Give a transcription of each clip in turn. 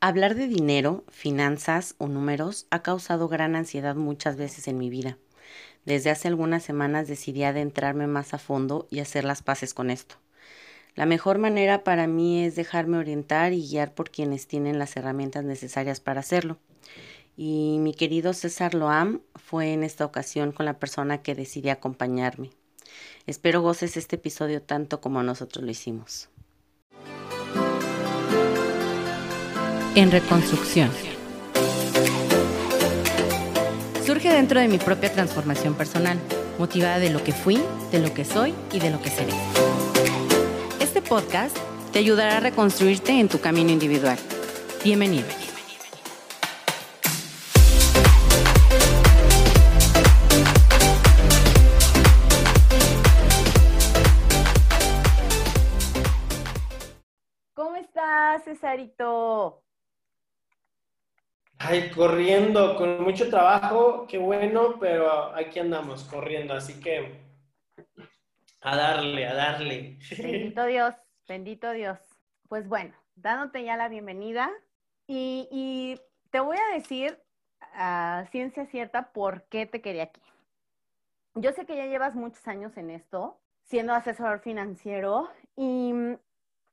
Hablar de dinero, finanzas o números ha causado gran ansiedad muchas veces en mi vida. Desde hace algunas semanas decidí adentrarme más a fondo y hacer las paces con esto. La mejor manera para mí es dejarme orientar y guiar por quienes tienen las herramientas necesarias para hacerlo. Y mi querido César Loam fue en esta ocasión con la persona que decidí acompañarme. Espero goces este episodio tanto como nosotros lo hicimos. En reconstrucción. Surge dentro de mi propia transformación personal, motivada de lo que fui, de lo que soy y de lo que seré. Este podcast te ayudará a reconstruirte en tu camino individual. Bienvenido. ¿Cómo estás, Cesarito? Ay, corriendo, con mucho trabajo, qué bueno, pero aquí andamos corriendo, así que a darle, a darle. Bendito Dios, bendito Dios. Pues bueno, dándote ya la bienvenida y, te voy a decir a ciencia cierta por qué te quería aquí. Yo sé que ya llevas muchos años en esto, siendo asesor financiero y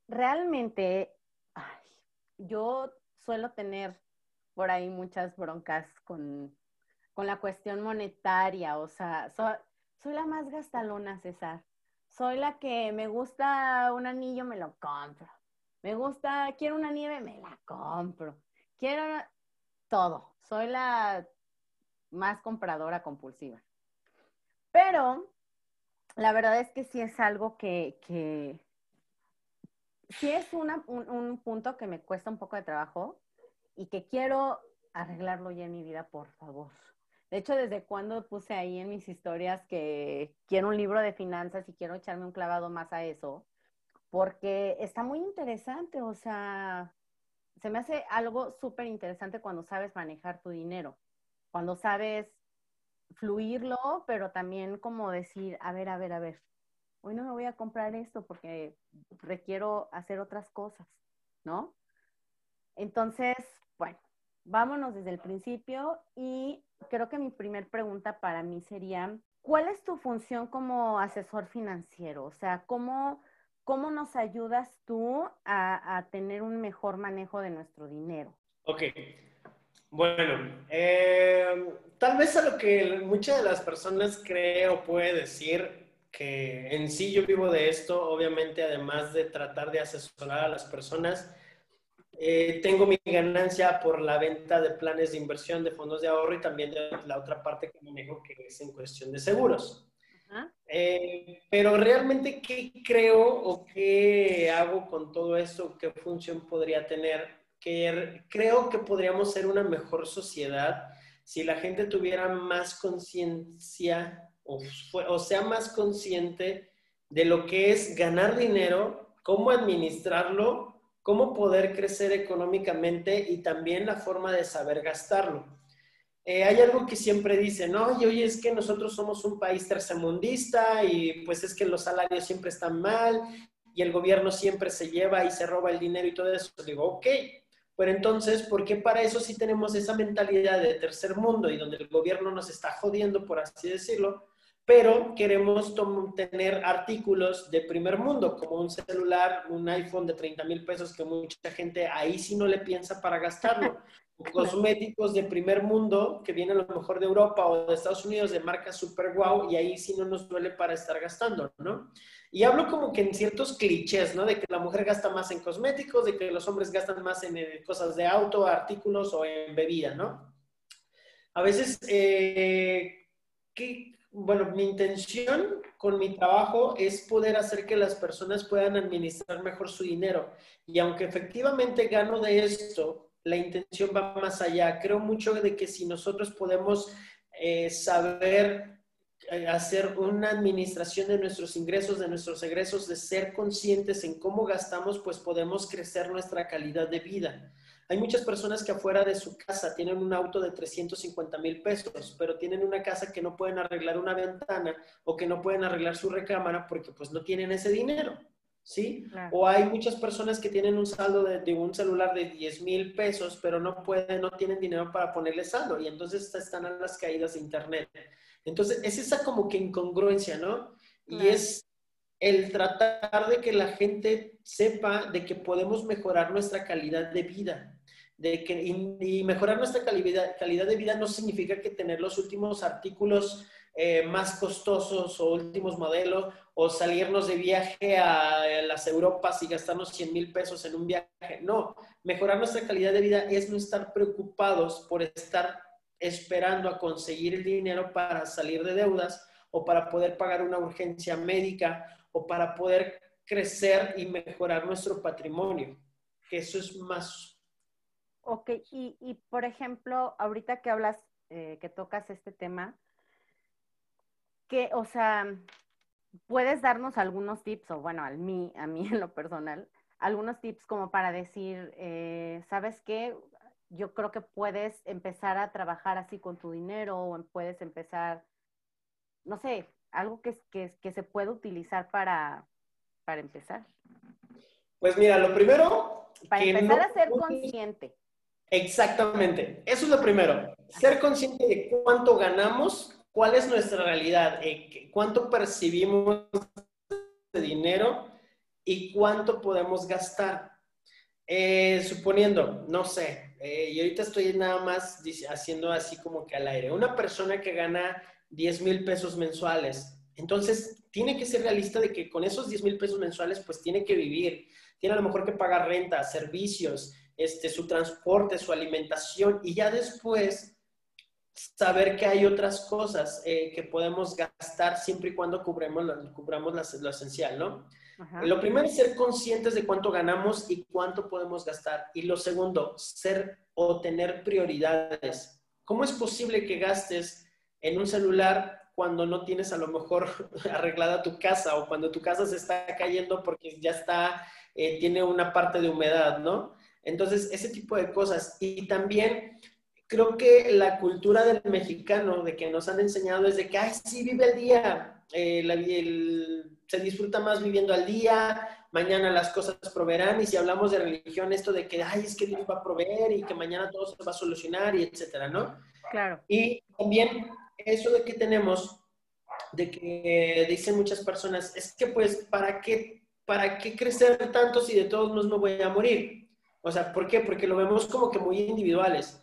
realmente yo suelo tener por ahí muchas broncas con, la cuestión monetaria, o sea, soy la más gastalona, César. Soy la que me gusta un anillo, me lo compro. Me gusta, quiero una nieve, me la compro. Quiero todo. Soy la más compradora compulsiva. Pero la verdad es que sí es algo que, que sí es un, un punto que me cuesta un poco de trabajo y que quiero arreglarlo ya en mi vida, por favor. De hecho, desde cuando puse ahí en mis historias que quiero un libro de finanzas y quiero echarme un clavado más a eso, porque está muy interesante, o sea, se me hace algo súper interesante cuando sabes manejar tu dinero, cuando sabes fluirlo, pero también como decir, a ver, a ver, a ver, hoy no me voy a comprar esto porque requiero hacer otras cosas, ¿no? Entonces, bueno, vámonos desde el principio y creo que mi primer pregunta para mí sería, ¿cuál es tu función como asesor financiero? O sea, ¿cómo, cómo nos ayudas tú a, tener un mejor manejo de nuestro dinero? Ok. Bueno, eh, tal vez a lo que muchas de las personas creen o puede decir que en sí yo vivo de esto, obviamente además de tratar de asesorar a las personas, eh, tengo mi ganancia por la venta de planes de inversión de fondos de ahorro y también de la otra parte que manejo que es en cuestión de seguros. Eh, pero realmente, ¿qué creo o qué hago con todo esto? ¿Qué función podría tener? Que creo que podríamos ser una mejor sociedad si la gente tuviera más conciencia o, o sea más consciente de lo que es ganar dinero, cómo administrarlo cómo poder crecer económicamente y también la forma de saber gastarlo. Eh, hay algo que siempre dicen, no, y oye, es que nosotros somos un país tercermundista y pues es que los salarios siempre están mal y el gobierno siempre se lleva y se roba el dinero y todo eso. Digo, ok, pero entonces, ¿por qué para eso sí tenemos esa mentalidad de tercer mundo y donde el gobierno nos está jodiendo, por así decirlo? Pero queremos tener artículos de primer mundo, como un celular, un iPhone de 30 mil pesos que mucha gente ahí sí no le piensa para gastarlo. cosméticos de primer mundo que vienen a lo mejor de Europa o de Estados Unidos de marca super guau y ahí sí no nos duele para estar gastando, ¿no? Y hablo como que en ciertos clichés, ¿no? De que la mujer gasta más en cosméticos, de que los hombres gastan más en eh, cosas de auto, artículos o en bebida, ¿no? A veces, eh, ¿qué, bueno, mi intención con mi trabajo es poder hacer que las personas puedan administrar mejor su dinero. Y aunque efectivamente gano de esto, la intención va más allá. Creo mucho de que si nosotros podemos eh, saber eh, hacer una administración de nuestros ingresos, de nuestros egresos, de ser conscientes en cómo gastamos, pues podemos crecer nuestra calidad de vida. Hay muchas personas que afuera de su casa tienen un auto de 350 mil pesos, pero tienen una casa que no pueden arreglar una ventana o que no pueden arreglar su recámara porque pues no tienen ese dinero. ¿sí? O hay muchas personas que tienen un saldo de, un celular de 10 mil pesos, pero no pueden, no tienen dinero para ponerle saldo y entonces están a las caídas de internet. Entonces, es esa como que incongruencia, ¿no? Y es el tratar de que la gente sepa de que podemos mejorar nuestra calidad de vida. De que, y, mejorar nuestra calidad, calidad de vida no significa que tener los últimos artículos eh, más costosos o últimos modelos o salirnos de viaje a las Europas y gastarnos 100 mil pesos en un viaje. No, mejorar nuestra calidad de vida es no estar preocupados por estar esperando a conseguir el dinero para salir de deudas o para poder pagar una urgencia médica o para poder crecer y mejorar nuestro patrimonio, que eso es más. Ok, y, por ejemplo, ahorita que hablas, eh, que tocas este tema, que, o sea, puedes darnos algunos tips, o bueno, a mí, a mí en lo personal, algunos tips como para decir, eh, ¿sabes qué? Yo creo que puedes empezar a trabajar así con tu dinero o puedes empezar, no sé, algo que, que, que se puede utilizar para, para empezar. Pues mira, lo primero... Para empezar a ser consciente. Exactamente, eso es lo primero. Ser consciente de cuánto ganamos cuál es nuestra realidad, eh, cuánto percibimos de dinero y cuánto podemos gastar. Eh, suponiendo, no sé, eh, y ahorita estoy nada más haciendo así como que al aire, una persona que gana 10 mil pesos mensuales, entonces tiene que ser realista de que con esos 10 mil pesos mensuales pues tiene que vivir, tiene a lo mejor que pagar renta, servicios, este, su transporte, su alimentación y ya después saber que hay otras cosas eh, que podemos gastar siempre y cuando cubramos, cubramos lo esencial, ¿no? Lo primero es ser conscientes de cuánto ganamos y cuánto podemos gastar. Y lo segundo, ser o tener prioridades. ¿Cómo es posible que gastes en un celular cuando no tienes a lo mejor arreglada tu casa o cuando tu casa se está cayendo porque ya está, eh, tiene una parte de humedad, ¿no? Entonces, ese tipo de cosas. Y también creo que la cultura del mexicano, de que nos han enseñado es de que, ay, sí, vive el día, eh, se disfruta más viviendo al día, mañana las cosas proveerán, y si hablamos de religión, esto de que, ay, es que Dios va a proveer y que mañana todo se va a solucionar y etcétera, ¿no? Claro. Y también eso de que tenemos, de que dicen muchas personas, es que pues, ¿para qué, para qué crecer tanto si de todos modos no voy a morir? O sea, ¿por qué? Porque lo vemos como que muy individuales.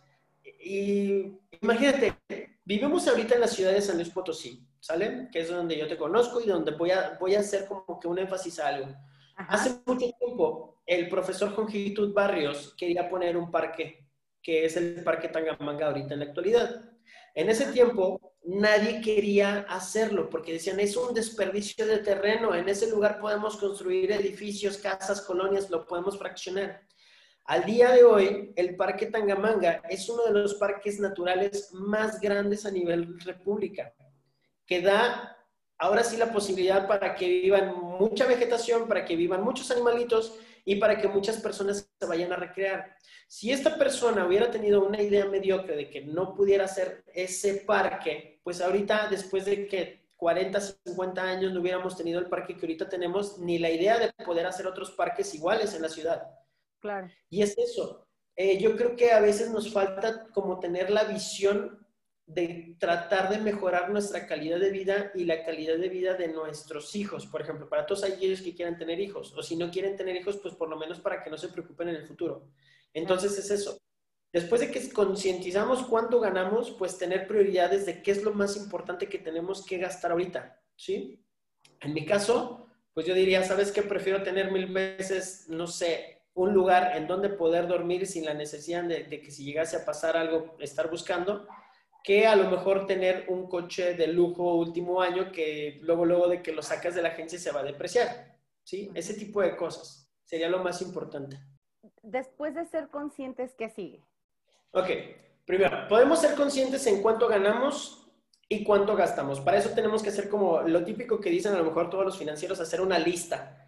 Y imagínate, vivimos ahorita en la ciudad de San Luis Potosí, ¿sale? Que es donde yo te conozco y donde voy a, voy a hacer como que un énfasis a algo. Hace mucho tiempo, el profesor Jongitud Barrios quería poner un parque, que es el Parque Tangamanga ahorita en la actualidad. En ese tiempo, nadie quería hacerlo porque decían, es un desperdicio de terreno, en ese lugar podemos construir edificios, casas, colonias, lo podemos fraccionar. Al día de hoy, el Parque Tangamanga es uno de los parques naturales más grandes a nivel república, que da ahora sí la posibilidad para que vivan mucha vegetación, para que vivan muchos animalitos y para que muchas personas se vayan a recrear. Si esta persona hubiera tenido una idea mediocre de que no pudiera hacer ese parque, pues ahorita, después de que 40, 50 años no hubiéramos tenido el parque que ahorita tenemos, ni la idea de poder hacer otros parques iguales en la ciudad. Claro. Y es eso. Eh, yo creo que a veces nos falta como tener la visión de tratar de mejorar nuestra calidad de vida y la calidad de vida de nuestros hijos. Por ejemplo, para todos aquellos que quieran tener hijos, o si no quieren tener hijos, pues por lo menos para que no se preocupen en el futuro. Entonces es eso. Después de que concientizamos cuánto ganamos, pues tener prioridades de qué es lo más importante que tenemos que gastar ahorita, ¿sí? En mi caso, pues yo diría, ¿sabes qué? Prefiero tener mil veces, no sé, un lugar en donde poder dormir sin la necesidad de, que si llegase a pasar algo, estar buscando, que a lo mejor tener un coche de lujo último año que luego, luego de que lo sacas de la agencia se va a depreciar. ¿Sí? Ese tipo de cosas sería lo más importante. Después de ser conscientes, ¿qué sigue? Ok, primero, podemos ser conscientes en cuánto ganamos y cuánto gastamos. Para eso tenemos que hacer como lo típico que dicen a lo mejor todos los financieros, hacer una lista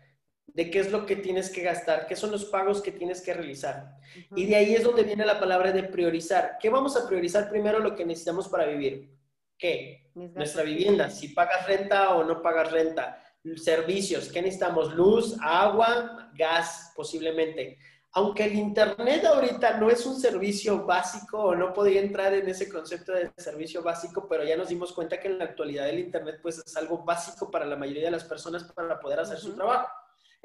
de qué es lo que tienes que gastar, qué son los pagos que tienes que realizar. Y de ahí es donde viene la palabra de priorizar. ¿Qué vamos a priorizar primero lo que necesitamos para vivir? ¿Qué? Nuestra vivienda, si pagas renta o no pagas renta. servicios. ¿Qué necesitamos? Luz, agua, gas, posiblemente. Aunque el Internet ahorita no es un servicio básico o no podría entrar en ese concepto de servicio básico, pero ya nos dimos cuenta que en la actualidad el Internet pues es algo básico para la mayoría de las personas para poder hacer su trabajo.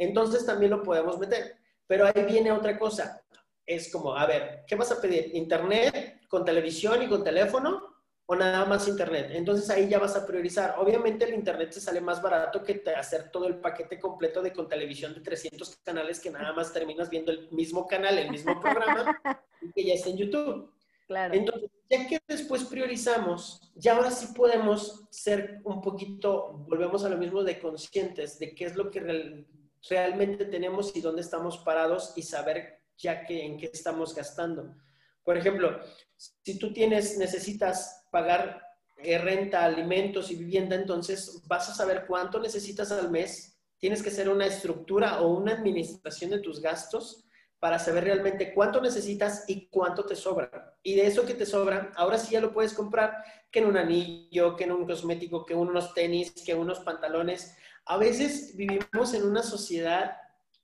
Entonces también lo podemos meter. Pero ahí viene otra cosa. Es como, a ver, ¿qué vas a pedir? ¿Internet con televisión y con teléfono? o nada más internet. Entonces ahí ya vas a priorizar. Obviamente el internet te sale más barato que hacer todo el paquete completo de con televisión de 300 canales que nada más terminas viendo el mismo canal, el mismo programa y que ya está en YouTube. Claro. Entonces, ya que después priorizamos, ya ahora sí podemos ser un poquito, volvemos a lo mismo de conscientes de qué es lo que realmente tenemos y dónde estamos parados y saber ya que en qué estamos gastando. Por ejemplo, si tú tienes, necesitas pagar eh, renta, alimentos y vivienda, entonces vas a saber cuánto necesitas al mes. Tienes que hacer una estructura o una administración de tus gastos para saber realmente cuánto necesitas y cuánto te sobra. Y de eso que te sobra, ahora sí ya lo puedes comprar que en un anillo, que en un cosmético, que unos tenis, que unos pantalones. A veces vivimos en una sociedad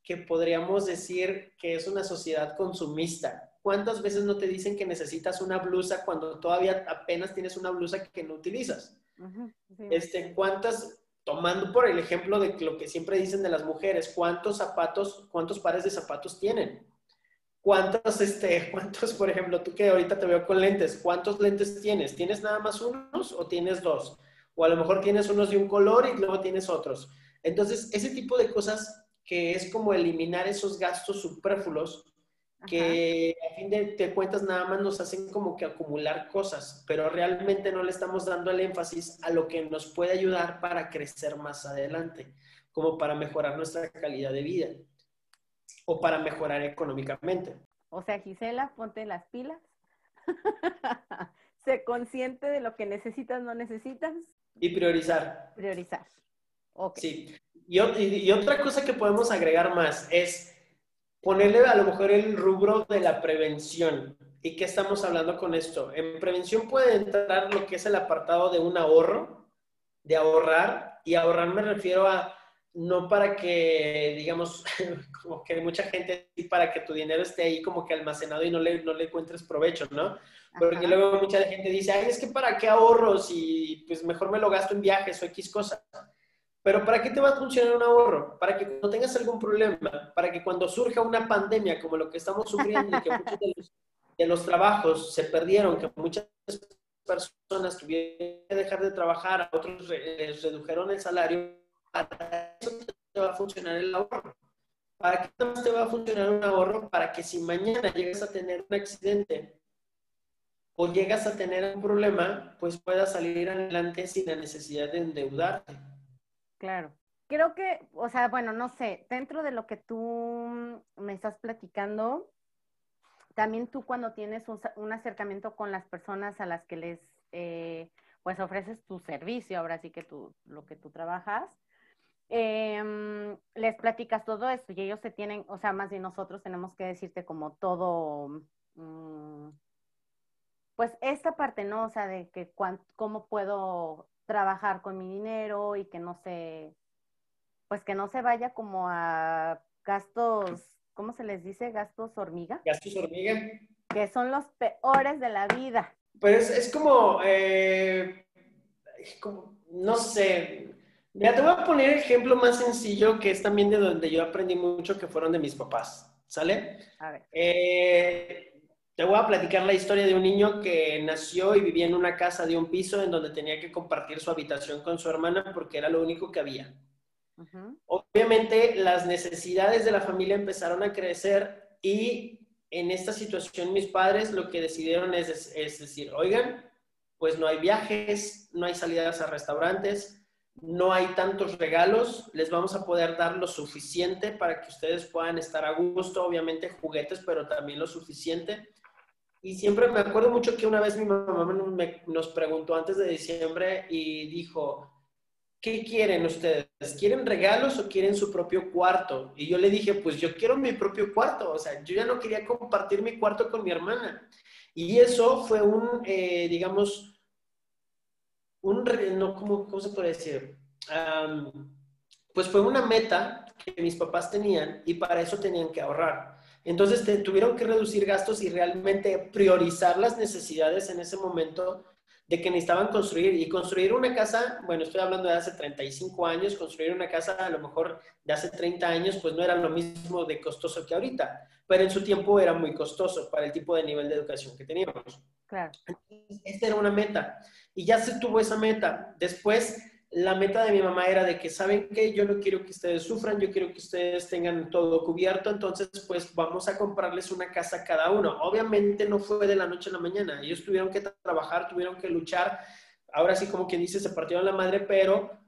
que podríamos decir que es una sociedad consumista. ¿Cuántas veces no te dicen que necesitas una blusa cuando todavía apenas tienes una blusa que no utilizas? este, ¿Cuántas, tomando por el ejemplo de lo que siempre dicen de las mujeres, cuántos zapatos, cuántos pares de zapatos tienen? ¿Cuántos, este, cuántos, por ejemplo, tú que ahorita te veo con lentes, cuántos lentes tienes? ¿Tienes nada más unos o tienes dos? O a lo mejor tienes unos de un color y luego tienes otros. Entonces, ese tipo de cosas que es como eliminar esos gastos superfluos que a fin de, cuentas nada más nos hacen como que acumular cosas, pero realmente no le estamos dando el énfasis a lo que nos puede ayudar para crecer más adelante, como para mejorar nuestra calidad de vida o para mejorar económicamente. O sea, Gisela, ponte las pilas. sé consciente de lo que necesitas, no necesitas. Y priorizar. Priorizar. Okay. Sí. y otra cosa que podemos agregar más es ponerle a lo mejor el rubro de la prevención. ¿Y qué estamos hablando con esto? En prevención puede entrar lo que es el apartado de un ahorro, de ahorrar, y ahorrar me refiero a no para que, digamos, como que mucha gente, para que tu dinero esté ahí como que almacenado y no le, no le encuentres provecho, ¿no? Porque luego mucha gente dice, ay, es que para qué ahorro si pues mejor me lo gasto en viajes o X cosas. Pero ¿para qué te va a funcionar un ahorro? Para que cuando tengas algún problema, para que cuando surja una pandemia como lo que estamos sufriendo y que muchos de los, trabajos se perdieron, que muchas personas tuvieron que dejar de trabajar, a otros les redujeron el salario, para eso te va a funcionar el ahorro. ¿Para qué te va a funcionar un ahorro? Para que si mañana llegas a tener un accidente o llegas a tener un problema, pues puedas salir adelante sin la necesidad de endeudarte. Claro. Creo que, o sea, bueno, no sé, dentro de lo que tú me estás platicando, también tú cuando tienes un, acercamiento con las personas a las que les, eh, pues ofreces tu servicio, ahora sí que tú, lo que tú trabajas, em, les platicas todo esto y ellos se tienen, o sea, más bien nosotros tenemos que decirte como todo, mm, pues esta parte, ¿no? O sea, de que cómo puedo trabajar con mi dinero y que no se, pues que no se vaya como a gastos, ¿cómo se les dice? Gastos hormiga. Gastos hormiga. Que son los peores de la vida. Pues es como, eh, como no sé, ya te voy a poner el ejemplo más sencillo que es también de donde yo aprendí mucho, que fueron de mis papás, ¿sale? A ver. Eh, te voy a platicar la historia de un niño que nació y vivía en una casa de un piso en donde tenía que compartir su habitación con su hermana porque era lo único que había. Obviamente las necesidades de la familia empezaron a crecer y en esta situación mis padres lo que decidieron es, es decir, oigan, pues no hay viajes, no hay salidas a restaurantes, no hay tantos regalos, les vamos a poder dar lo suficiente para que ustedes puedan estar a gusto, obviamente juguetes, pero también lo suficiente y siempre me acuerdo mucho que una vez mi mamá nos preguntó antes de diciembre y dijo, ¿qué quieren ustedes? ¿Quieren regalos o quieren su propio cuarto? Y yo le dije, pues yo quiero mi propio cuarto. O sea, yo ya no quería compartir mi cuarto con mi hermana. Y eso fue un, eh, digamos, un, no, ¿cómo, ¿cómo, se puede decir? pues fue una meta que mis papás tenían y para eso tenían que ahorrar. Entonces tuvieron que reducir gastos y realmente priorizar las necesidades en ese momento de que necesitaban construir y construir una casa, bueno, estoy hablando de hace 35 años, construir una casa a lo mejor de hace 30 años, pues no era lo mismo de costoso que ahorita, pero en su tiempo era muy costoso para el tipo de nivel de educación que teníamos. Claro. Esta era una meta y ya se tuvo esa meta. Después la meta de mi mamá era de que, ¿saben qué? Yo no quiero que ustedes sufran, yo quiero que ustedes tengan todo cubierto, entonces pues vamos a comprarles una casa cada uno. Obviamente no fue de la noche a la mañana, ellos tuvieron que trabajar, tuvieron que luchar, ahora sí como quien dice, se partieron la madre, pero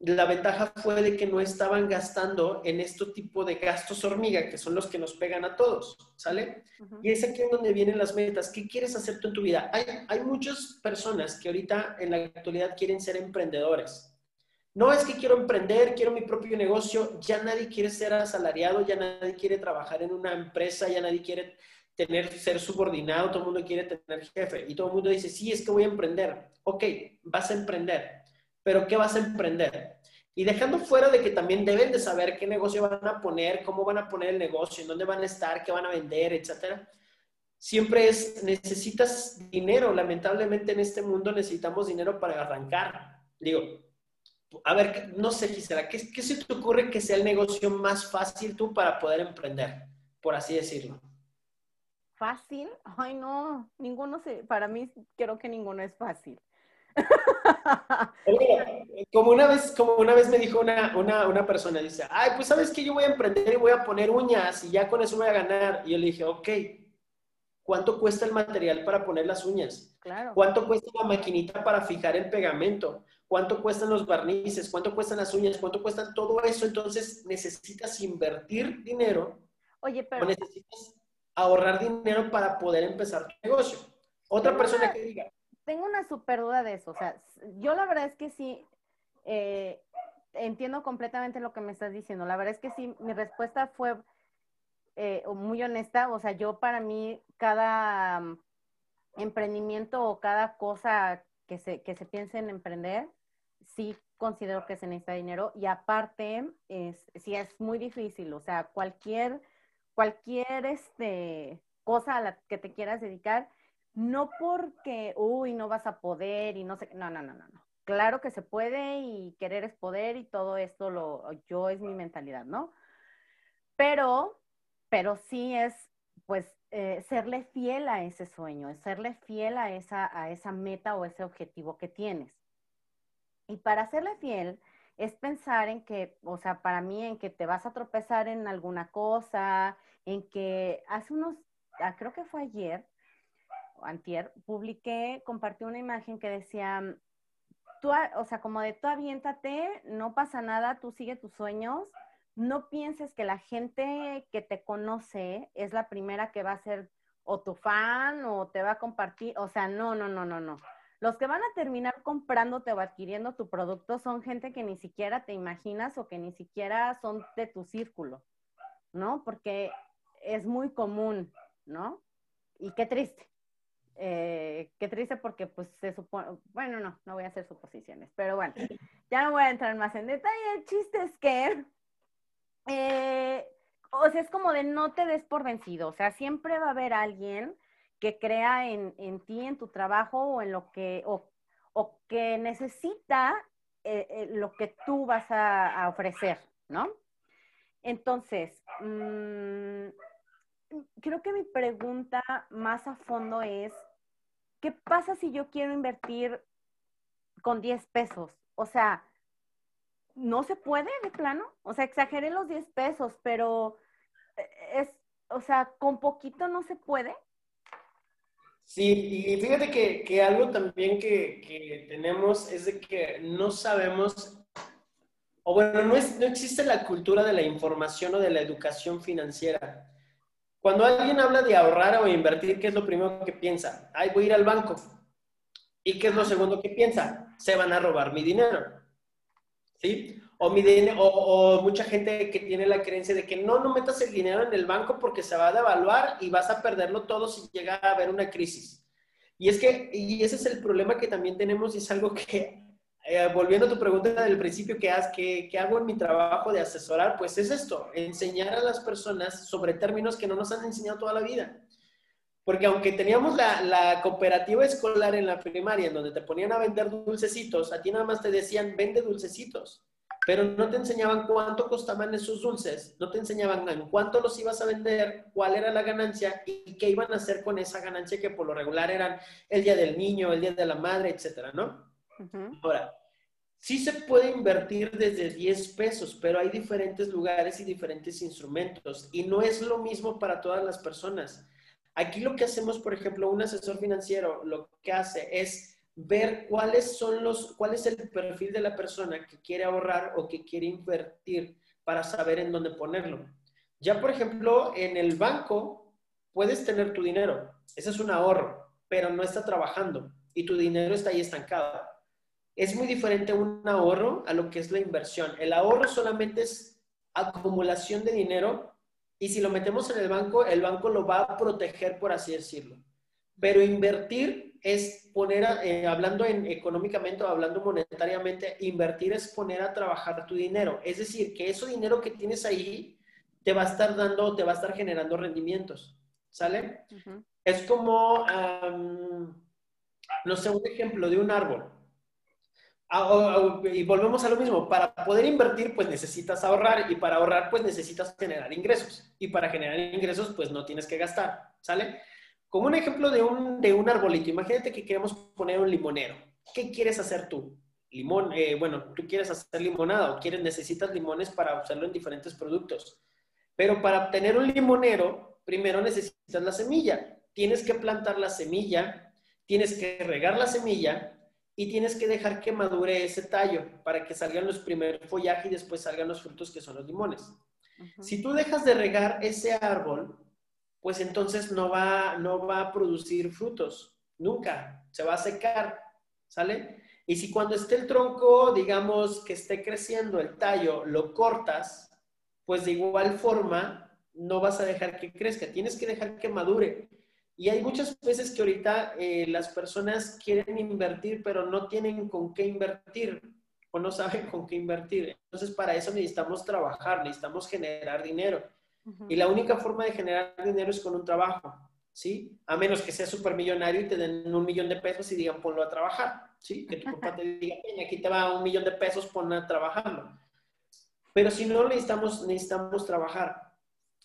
la ventaja fue de que no estaban gastando en este tipo de gastos hormiga, que son los que nos pegan a todos, ¿sale? Y es aquí donde vienen las metas. ¿Qué quieres hacer tú en tu vida? Hay, hay muchas personas que ahorita en la actualidad quieren ser emprendedores. No es que quiero emprender, quiero mi propio negocio, ya nadie quiere ser asalariado, ya nadie quiere trabajar en una empresa, ya nadie quiere tener, ser subordinado, todo el mundo quiere tener jefe y todo el mundo dice, sí, es que voy a emprender. Ok, vas a emprender pero ¿qué vas a emprender? Y dejando fuera de que también deben de saber qué negocio van a poner, cómo van a poner el negocio, en dónde van a estar, qué van a vender, etcétera. Siempre es, necesitas dinero. Lamentablemente en este mundo necesitamos dinero para arrancar. Digo, a ver, no sé, Gisela, ¿qué, ¿qué se te ocurre que sea el negocio más fácil tú para poder emprender, por así decirlo? ¿Fácil? Ay, no, ninguno se, para mí creo que ninguno es fácil. como una vez, como una vez me dijo una, una, una, persona, dice, ay, pues sabes que yo voy a emprender y voy a poner uñas y ya con eso voy a ganar. Y yo le dije, ok, ¿cuánto cuesta el material para poner las uñas? Claro. ¿Cuánto cuesta la maquinita para fijar el pegamento? ¿Cuánto cuestan los barnices? ¿Cuánto cuestan las uñas? ¿Cuánto cuestan todo eso? Entonces necesitas invertir dinero. Oye, pero... O necesitas ahorrar dinero para poder empezar tu negocio. Otra persona que diga, tengo una super duda de eso. O sea, yo la verdad es que sí, eh, entiendo completamente lo que me estás diciendo. La verdad es que sí, mi respuesta fue eh, muy honesta. O sea, yo para mí, cada mm, emprendimiento o cada cosa que se, que se piense en emprender, sí considero que se necesita dinero. Y aparte, es, sí es muy difícil. O sea, cualquier, cualquier este, cosa a la que te quieras dedicar, no porque, uy, no vas a poder y no sé, no, no, no, no, no. Claro que se puede y querer es poder y todo esto lo, yo es mi mentalidad, ¿no? Pero, pero sí es, pues, eh, serle fiel a ese sueño, serle fiel a esa, a esa meta o ese objetivo que tienes. Y para serle fiel es pensar en que, o sea, para mí, en que te vas a tropezar en alguna cosa, en que hace unos, ah, creo que fue ayer, antier, publiqué, compartí una imagen que decía, tú, o sea, como de tú aviéntate, no pasa nada, tú sigue tus sueños, no pienses que la gente que te conoce es la primera que va a ser o tu fan o te va a compartir, o sea, no, no, no, no, no. Los que van a terminar comprándote o adquiriendo tu producto son gente que ni siquiera te imaginas o que ni siquiera son de tu círculo, ¿no? Porque es muy común, ¿no? Y qué triste. Eh, qué triste porque pues se supone, bueno, no, no voy a hacer suposiciones, pero bueno, ya no voy a entrar más en detalle. El chiste es que, eh, o sea, es como de no te des por vencido, o sea, siempre va a haber alguien que crea en, en ti, en tu trabajo o en lo que, o, o que necesita eh, lo que tú vas a, ofrecer, ¿no? Entonces, mmm, creo que mi pregunta más a fondo es, ¿qué pasa si yo quiero invertir con 10 pesos? O sea, no se puede de plano. O sea, exageré los 10 pesos, pero eh, es, o sea, con poquito no se puede. Sí, y fíjate que, algo también que, tenemos es de que no sabemos, o bueno, no existe la cultura de la información o de la educación financiera. Cuando alguien habla de ahorrar o invertir, ¿qué es lo primero que piensa? Ay, voy a ir al banco. ¿Y qué es lo segundo que piensa? Se van a robar mi dinero. ¿Sí? O, mi o, mucha gente que tiene la creencia de que no, no metas el dinero en el banco porque se va a devaluar y vas a perderlo todo si llega a haber una crisis. Y es que, y ese es el problema que también tenemos y es algo que eh, volviendo a tu pregunta del principio, ¿qué, qué, ¿qué, hago en mi trabajo de asesorar? Pues es esto, enseñar a las personas sobre términos que no nos han enseñado toda la vida. Porque aunque teníamos la, la, cooperativa escolar en la primaria, en donde te ponían a vender dulcecitos, a ti nada más te decían, vende dulcecitos, pero no te enseñaban cuánto costaban esos dulces, no te enseñaban en cuánto los ibas a vender, cuál era la ganancia y qué iban a hacer con esa ganancia que por lo regular eran el día del niño, el día de la madre, etcétera, ¿no? Ahora, sí se puede invertir desde 10 pesos, pero hay diferentes lugares y diferentes instrumentos y no es lo mismo para todas las personas. Aquí lo que hacemos, por ejemplo, un asesor financiero lo que hace es ver cuáles son los, cuál es el perfil de la persona que quiere ahorrar o que quiere invertir para saber en dónde ponerlo. Ya, por ejemplo, en el banco puedes tener tu dinero, ese es un ahorro, pero no está trabajando y tu dinero está ahí estancado es muy diferente un ahorro a lo que es la inversión. El ahorro solamente es acumulación de dinero y si lo metemos en el banco, el banco lo va a proteger, por así decirlo. Pero invertir es poner, eh, hablando en, económicamente o hablando monetariamente, invertir es poner a trabajar tu dinero. Es decir, que ese dinero que tienes ahí te va a estar dando, te va a estar generando rendimientos. ¿Sale? Es como, no sé, un ejemplo de un árbol y volvemos a lo mismo, para poder invertir pues necesitas ahorrar y para ahorrar pues necesitas generar ingresos y para generar ingresos pues no tienes que gastar, ¿sale? Como un ejemplo de un, de un arbolito, imagínate que queremos poner un limonero. ¿Qué quieres hacer tú? Limón, eh, bueno, tú quieres hacer limonada o quieres, necesitas limones para usarlo en diferentes productos. Pero para obtener un limonero, primero necesitas la semilla. Tienes que plantar la semilla, tienes que regar la semilla, y tienes que dejar que madure ese tallo para que salgan los primeros follajes y después salgan los frutos que son los limones. Si tú dejas de regar ese árbol, pues entonces no va, no va a producir frutos, nunca, se va a secar, ¿sale? Y si cuando esté el tronco, digamos que esté creciendo el tallo, lo cortas, pues de igual forma no vas a dejar que crezca, tienes que dejar que madure. Y hay muchas veces que ahorita eh, las personas quieren invertir, pero no tienen con qué invertir o no saben con qué invertir. Entonces, para eso necesitamos trabajar, necesitamos generar dinero. Y la única forma de generar dinero es con un trabajo, ¿sí? A menos que seas millonario y te den un millón de pesos y digan ponlo a trabajar, ¿sí? Que tu papá te diga, aquí te va un millón de pesos, pon a trabajarlo. Pero si no, necesitamos, necesitamos trabajar.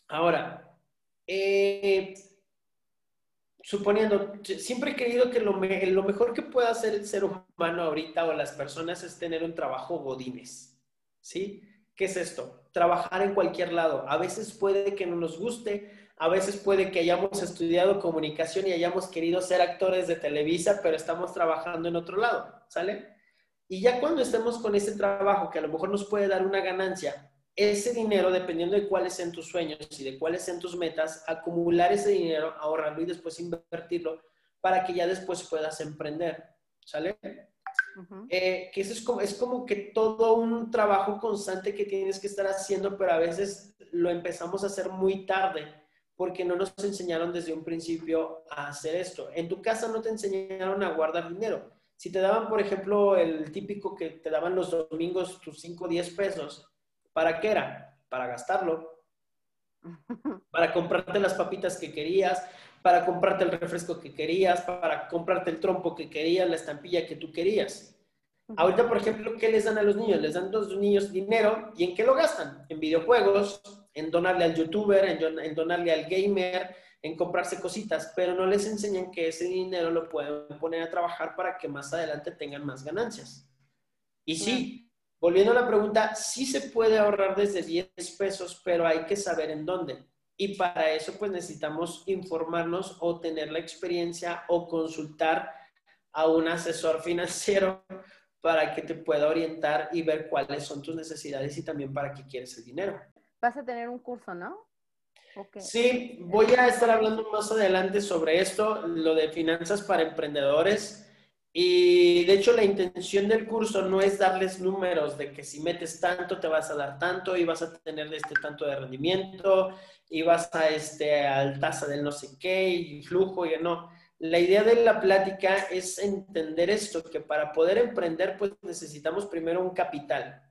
Ahora, eh, suponiendo, siempre he creído que lo, mejor que puede hacer el ser humano ahorita o las personas es tener un trabajo godines, ¿sí? ¿Qué es esto? Trabajar en cualquier lado. A veces puede que no nos guste, a veces puede que hayamos estudiado comunicación y hayamos querido ser actores de Televisa, pero estamos trabajando en otro lado, ¿sale? Y ya cuando estemos con ese trabajo que a lo mejor nos puede dar una ganancia, ese dinero, dependiendo de cuáles sean tus sueños y de cuáles sean tus metas, acumular ese dinero, ahorrarlo y después invertirlo para que ya después puedas emprender. ¿Sale? Eh, que eso es como, es como que todo un trabajo constante que tienes que estar haciendo, pero a veces lo empezamos a hacer muy tarde porque no nos enseñaron desde un principio a hacer esto. En tu casa no te enseñaron a guardar dinero. Si te daban, por ejemplo, el típico que te daban los domingos tus 5 o 10 pesos, ¿Para qué era? Para gastarlo. Para comprarte las papitas que querías, para comprarte el refresco que querías, para comprarte el trompo que querías, la estampilla que tú querías. Ahorita, por ejemplo, ¿qué les dan a los niños? Les dan a los niños dinero y ¿en qué lo gastan? En videojuegos, en donarle al youtuber, en, donarle al gamer, en comprarse cositas, pero no les enseñan que ese dinero lo pueden poner a trabajar para que más adelante tengan más ganancias. Y sí, Volviendo a la pregunta, sí se puede ahorrar desde 10 pesos, pero hay que saber en dónde. Y para eso pues necesitamos informarnos o tener la experiencia o consultar a un asesor financiero para que te pueda orientar y ver cuáles son tus necesidades y también para qué quieres el dinero. Vas a tener un curso, ¿no? Sí, voy a estar hablando más adelante sobre esto, lo de finanzas para emprendedores Y de hecho la intención del curso no es darles números de que si metes tanto te vas a dar tanto y vas a tener este tanto de rendimiento y vas a este al tasa del no sé qué y flujo y no. La idea de la plática es entender esto, que para poder emprender pues necesitamos primero un capital,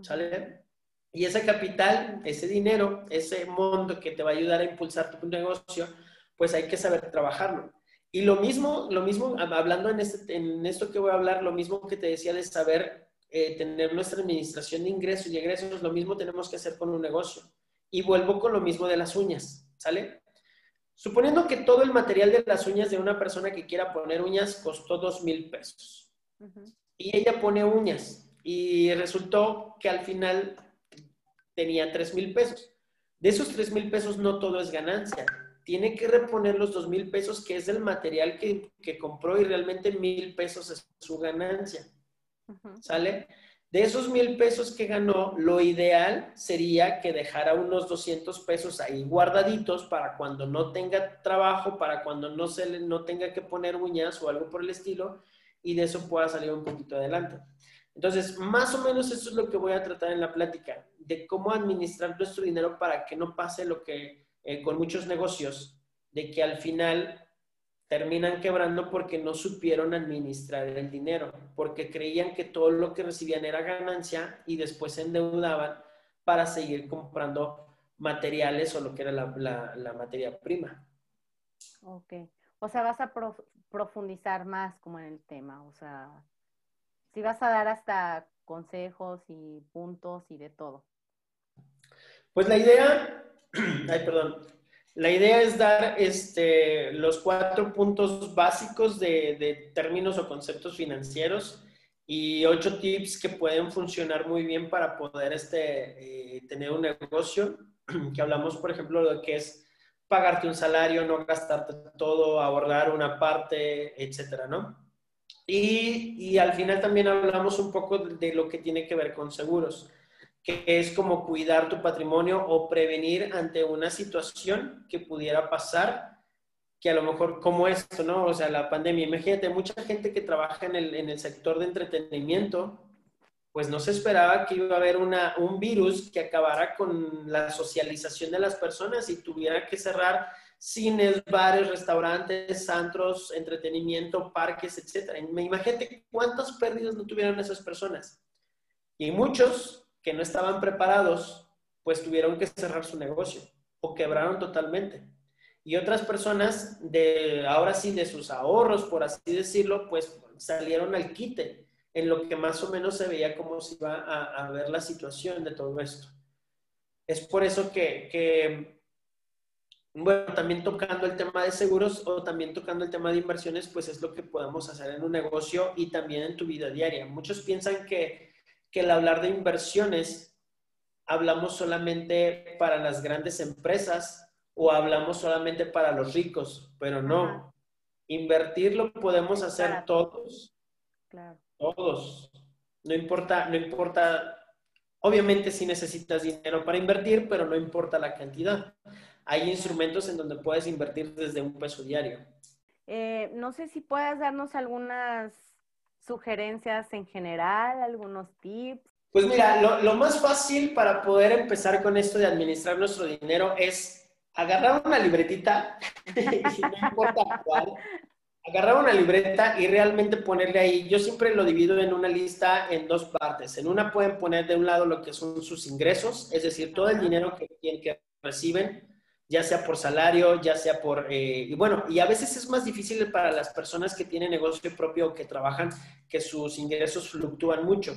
¿sale? Y ese capital, ese dinero, ese mundo que te va a ayudar a impulsar tu negocio, pues hay que saber trabajarlo. Y lo mismo, lo mismo, hablando en, este, en esto que voy a hablar, lo mismo que te decía de saber eh, tener nuestra administración de ingresos y egresos, lo mismo tenemos que hacer con un negocio. Y vuelvo con lo mismo de las uñas, ¿sale? Suponiendo que todo el material de las uñas de una persona que quiera poner uñas costó dos mil pesos. Y ella pone uñas y resultó que al final tenía tres mil pesos. De esos tres mil pesos no todo es ganancia tiene que reponer los dos mil pesos, que es el material que, compró y realmente mil pesos es su ganancia. ¿Sale? De esos mil pesos que ganó, lo ideal sería que dejara unos 200 pesos ahí guardaditos para cuando no tenga trabajo, para cuando no, se no tenga que poner uñas o algo por el estilo, y de eso pueda salir un poquito adelante. Entonces, más o menos eso es lo que voy a tratar en la plática, de cómo administrar nuestro dinero para que no pase lo que eh, con muchos negocios de que al final terminan quebrando porque no supieron administrar el dinero, porque creían que todo lo que recibían era ganancia y después se endeudaban para seguir comprando materiales o lo que era la, materia prima. Ok. O sea, vas a profundizar más como en el tema, o sea, si vas a dar hasta consejos y puntos y de todo. Pues la idea ay, perdón. La idea es dar este, los cuatro puntos básicos de, términos o conceptos financieros y ocho tips que pueden funcionar muy bien para poder este, eh, tener un negocio. Que hablamos, por ejemplo, de que es pagarte un salario, no gastarte todo, ahorrar una parte, etcétera, ¿no? Y, y al final también hablamos un poco de lo que tiene que ver con seguros que es como cuidar tu patrimonio o prevenir ante una situación que pudiera pasar, que a lo mejor como esto, ¿no? O sea, la pandemia. Imagínate, mucha gente que trabaja en el, en el sector de entretenimiento, pues no se esperaba que iba a haber una, un virus que acabara con la socialización de las personas y tuviera que cerrar cines, bares, restaurantes, antros, entretenimiento, parques, etc. Imagínate cuántas pérdidas no tuvieron esas personas. Y muchos que no estaban preparados, pues tuvieron que cerrar su negocio o quebraron totalmente. Y otras personas, de ahora sí, de sus ahorros, por así decirlo, pues salieron al quite en lo que más o menos se veía cómo se iba a, ver la situación de todo esto. Es por eso que, que, bueno, también tocando el tema de seguros o también tocando el tema de inversiones, pues es lo que podemos hacer en un negocio y también en tu vida diaria. Muchos piensan que que al hablar de inversiones hablamos solamente para las grandes empresas o hablamos solamente para los ricos, pero no. Invertir lo podemos hacer todos. Todos. No importa, no importa. Obviamente si necesitas dinero para invertir, pero no importa la cantidad. Hay instrumentos en donde puedes invertir desde un peso diario. Eh, no sé si puedes darnos algunas sugerencias en general, algunos tips? Pues mira, lo, más fácil para poder empezar con esto de administrar nuestro dinero es agarrar una libretita, no importa cuál, agarrar una libreta y realmente ponerle ahí. Yo siempre lo divido en una lista en dos partes. En una pueden poner de un lado lo que son sus ingresos, es decir, todo el dinero que, que reciben ya sea por salario, ya sea por... Eh, y bueno, y a veces es más difícil para las personas que tienen negocio propio o que trabajan, que sus ingresos fluctúan mucho.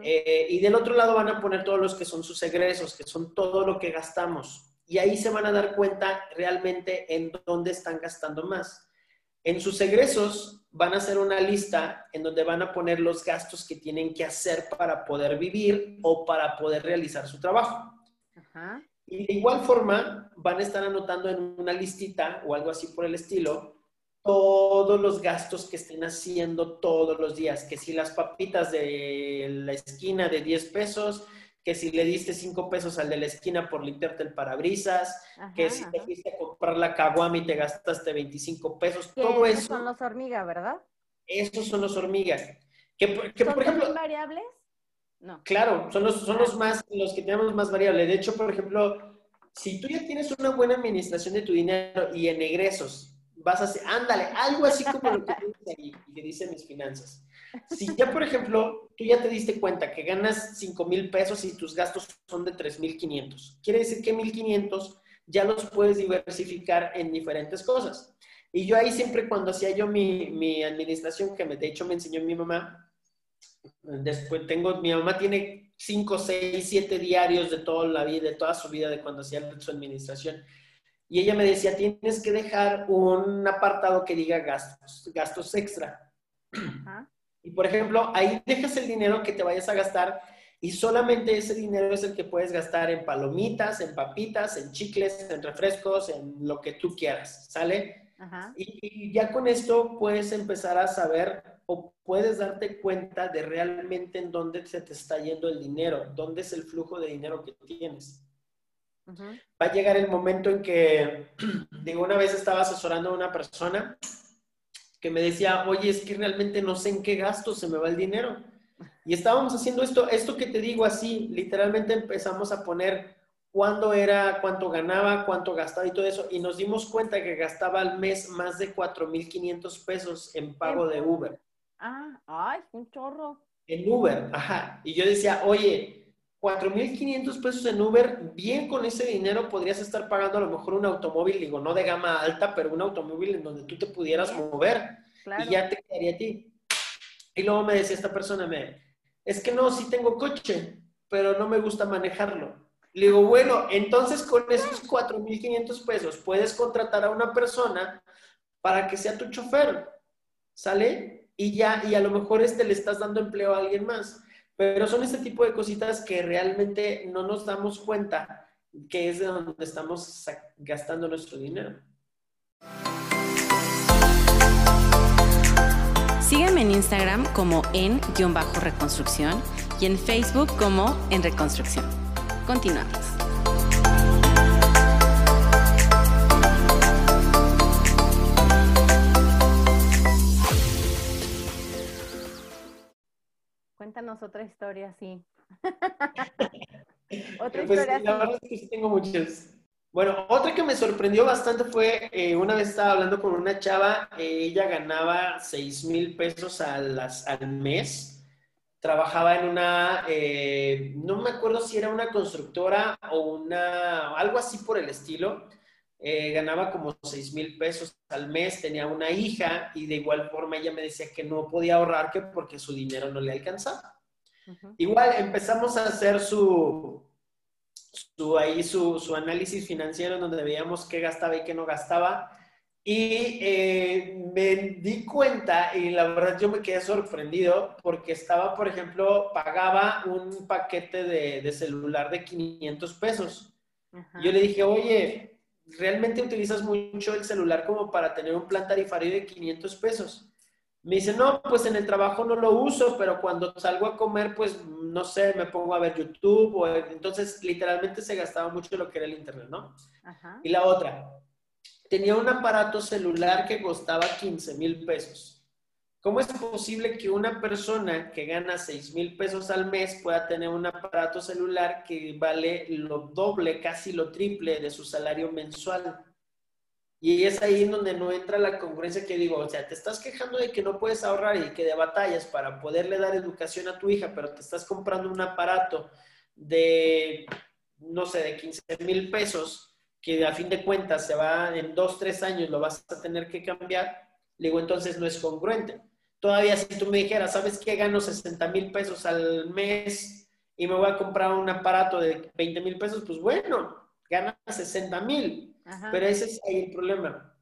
Eh, y del otro lado van a poner todos los que son sus egresos, que son todo lo que gastamos. Y ahí se van a dar cuenta realmente en dónde están gastando más. En sus egresos van a hacer una lista en donde van a poner los gastos que tienen que hacer para poder vivir o para poder realizar su trabajo. Ajá. Y de igual forma, van a estar anotando en una listita o algo así por el estilo todos los gastos que estén haciendo todos los días. Que si las papitas de la esquina de 10 pesos, que si le diste 5 pesos al de la esquina por limpiarte el parabrisas, que si te fuiste a comprar la caguama y te gastaste 25 pesos, todo eso. Son los hormigas, ¿verdad? Esos son los hormigas. Que, ¿Son por ejemplo, variables? No. Claro, son los, son los más, los que tenemos más variables. De hecho, por ejemplo, si tú ya tienes una buena administración de tu dinero y en egresos, vas a hacer, ándale, algo así como lo que dice ahí, y que dicen mis finanzas. Si ya, por ejemplo, tú ya te diste cuenta que ganas 5 mil pesos y tus gastos son de 3 mil 500, quiere decir que 1.500 ya los puedes diversificar en diferentes cosas. Y yo ahí siempre cuando hacía yo mi, mi administración, que me, de hecho me enseñó mi mamá, después tengo, mi mamá tiene 5, 6, 7 diarios de toda la vida, de toda su vida, de cuando hacía su administración. Y ella me decía, tienes que dejar un apartado que diga gastos, gastos extra. Y por ejemplo, ahí dejas el dinero que te vayas a gastar y solamente ese dinero es el que puedes gastar en palomitas, en papitas, en chicles, en refrescos, en lo que tú quieras, ¿sale? Y, ya con esto puedes empezar a saber o puedes darte cuenta de realmente en dónde se te está yendo el dinero, dónde es el flujo de dinero que tienes. Va a llegar el momento en que, digo, una vez estaba asesorando a una persona que me decía, oye, es que realmente no sé en qué gasto se me va el dinero. Y estábamos haciendo esto, esto que te digo así, literalmente empezamos a poner cuándo era, cuánto ganaba, cuánto gastaba y todo eso, y nos dimos cuenta que gastaba al mes más de 4.500 pesos en pago de Uber. Ah, ay, un chorro. En Uber, ajá. Y yo decía, oye, 4.500 pesos en Uber, bien con ese dinero podrías estar pagando a lo mejor un automóvil, digo, no de gama alta, pero un automóvil en donde tú te pudieras mover y ya te quedaría a ti. Y luego me decía esta persona, me, es que no, sí tengo coche, pero no me gusta manejarlo. Le digo, bueno, entonces con esos 4.500 pesos puedes contratar a una persona para que sea tu chofer, ¿sale? Y ya, y a lo mejor este le estás dando empleo a alguien más. Pero son este tipo de cositas que realmente no nos damos cuenta que es de donde estamos gastando nuestro dinero. Sígueme en Instagram como en-reconstrucción y en Facebook como en reconstrucción. Continuamos. Cuéntanos otra historia sí. otra pues, historia La verdad es que sí tengo muchas. Bueno, otra que me sorprendió bastante fue, eh, una vez estaba hablando con una chava, eh, ella ganaba 6 mil pesos al, al mes, trabajaba en una, eh, no me acuerdo si era una constructora o una, algo así por el estilo, eh, ganaba como 6 mil pesos al mes, tenía una hija y de igual forma ella me decía que no podía ahorrar que porque su dinero no le alcanzaba. Igual empezamos a hacer su, su, ahí su, su, análisis financiero donde veíamos qué gastaba y qué no gastaba. Y eh, me di cuenta y la verdad yo me quedé sorprendido porque estaba, por ejemplo, pagaba un paquete de, de celular de 500 pesos. Yo le dije, oye, realmente utilizas mucho el celular como para tener un plan tarifario de 500 pesos. Me dice, no, pues en el trabajo no lo uso, pero cuando salgo a comer, pues no sé, me pongo a ver YouTube. O, entonces, literalmente se gastaba mucho lo que era el Internet, ¿no? Y la otra, tenía un aparato celular que costaba 15 mil pesos. ¿Cómo es posible que una persona que gana 6 mil pesos al mes pueda tener un aparato celular que vale lo doble, casi lo triple de su salario mensual? Y es ahí donde no entra la congruencia que digo, o sea, te estás quejando de que no puedes ahorrar y que de batallas para poderle dar educación a tu hija, pero te estás comprando un aparato de, no sé, de 15 mil pesos, que a fin de cuentas se va en dos, tres años, lo vas a tener que cambiar. Le digo, entonces no es congruente. Todavía si tú me dijeras, ¿sabes qué? Gano 60 mil pesos al mes y me voy a comprar un aparato de 20 mil pesos, pues bueno, gana 60 mil. Pero ese es ahí el problema.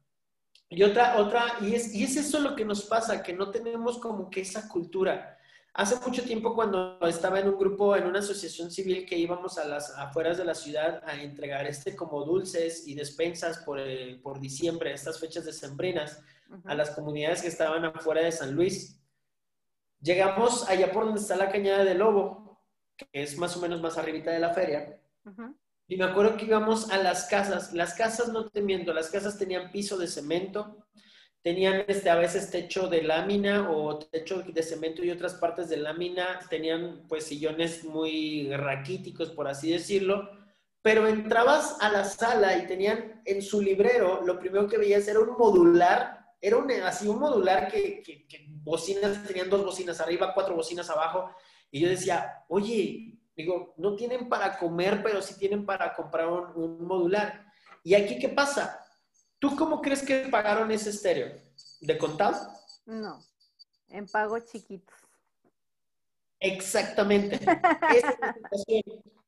Y otra, otra, y es, y es eso lo que nos pasa, que no tenemos como que esa cultura. Hace mucho tiempo cuando estaba en un grupo, en una asociación civil que íbamos a las afueras de la ciudad a entregar este como dulces y despensas por, por diciembre, estas fechas decembrinas, a las comunidades que estaban afuera de San Luis. Llegamos allá por donde está la cañada de Lobo, que es más o menos más arribita de la feria. Y me acuerdo que íbamos a las casas. Las casas, no te miento, las casas tenían piso de cemento, tenían este, a veces techo de lámina o techo de cemento y otras partes de lámina, tenían pues sillones muy raquíticos, por así decirlo, pero entrabas a la sala y tenían en su librero, lo primero que veías era un modular, era un, así un modular que, que, bocinas, tenían dos bocinas arriba, cuatro bocinas abajo, y yo decía, oye, digo, no tienen para comer, pero sí tienen para comprar un, un modular. ¿Y aquí qué pasa? ¿Tú cómo crees que pagaron ese estéreo? ¿De contado? No, en pagos chiquitos. Exactamente.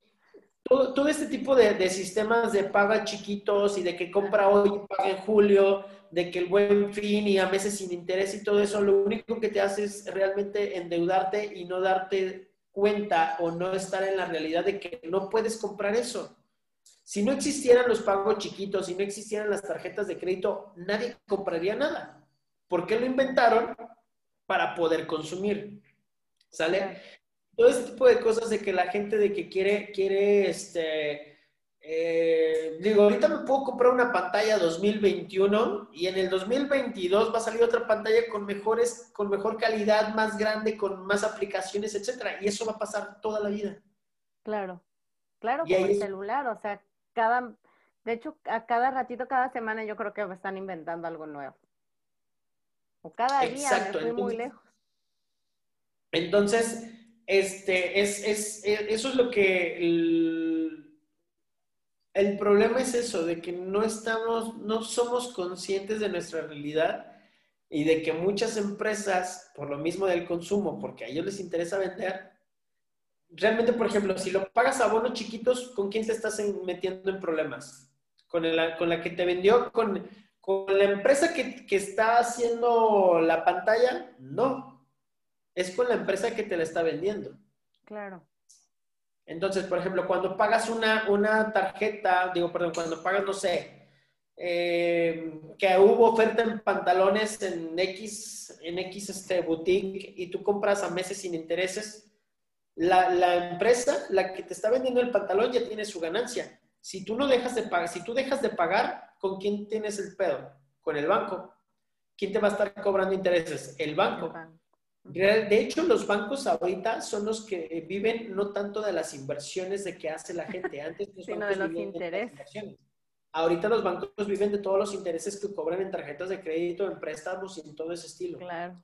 todo, este tipo de, de, sistemas de paga chiquitos y de que compra hoy y paga en julio, de que el buen fin y a meses sin interés y todo eso, lo único que te hace es realmente endeudarte y no darte cuenta o no estar en la realidad de que no puedes comprar eso. Si no existieran los pagos chiquitos, si no existieran las tarjetas de crédito, nadie compraría nada. ¿Por qué lo inventaron? Para poder consumir. ¿Sale? Todo este tipo de cosas de que la gente de que quiere, quiere, este, eh, digo, ahorita me puedo comprar una pantalla 2021 y en el 2022 va a salir otra pantalla con mejores, con mejor calidad, más grande, con más aplicaciones, etcétera. Y eso va a pasar toda la vida. Claro, claro, como el celular, o sea, cada, de hecho, a cada ratito, cada semana yo creo que están inventando algo nuevo. O cada día me fui muy lejos. Entonces, este, es, es, eso es lo que el, el, problema es eso, de que no estamos, no somos conscientes de nuestra realidad y de que muchas empresas, por lo mismo del consumo, porque a ellos les interesa vender, realmente, por ejemplo, si lo pagas a bonos chiquitos, ¿con quién te estás metiendo en problemas? ¿Con, con la que te vendió? ¿Con, con la empresa que, que, está haciendo la pantalla? No. Es con la empresa que te la está vendiendo. Claro. Entonces, por ejemplo, cuando pagas una, una tarjeta, digo, perdón, cuando pagas, no sé, eh, que hubo oferta en pantalones en X, en X este, boutique y tú compras a meses sin intereses, la, empresa, la que te está vendiendo el pantalón, ya tiene su ganancia. Si tú no dejas de pagar, si tú dejas de pagar, ¿con quién tienes el pedo? Con el banco. ¿Quién te va a estar cobrando intereses? El banco. De hecho, los bancos ahorita son los que viven no tanto de las inversiones de que hace la gente antes, sino de los intereses. Ahorita los bancos viven de todos los intereses que cobran en tarjetas de crédito, en préstamos y en todo ese estilo. Claro.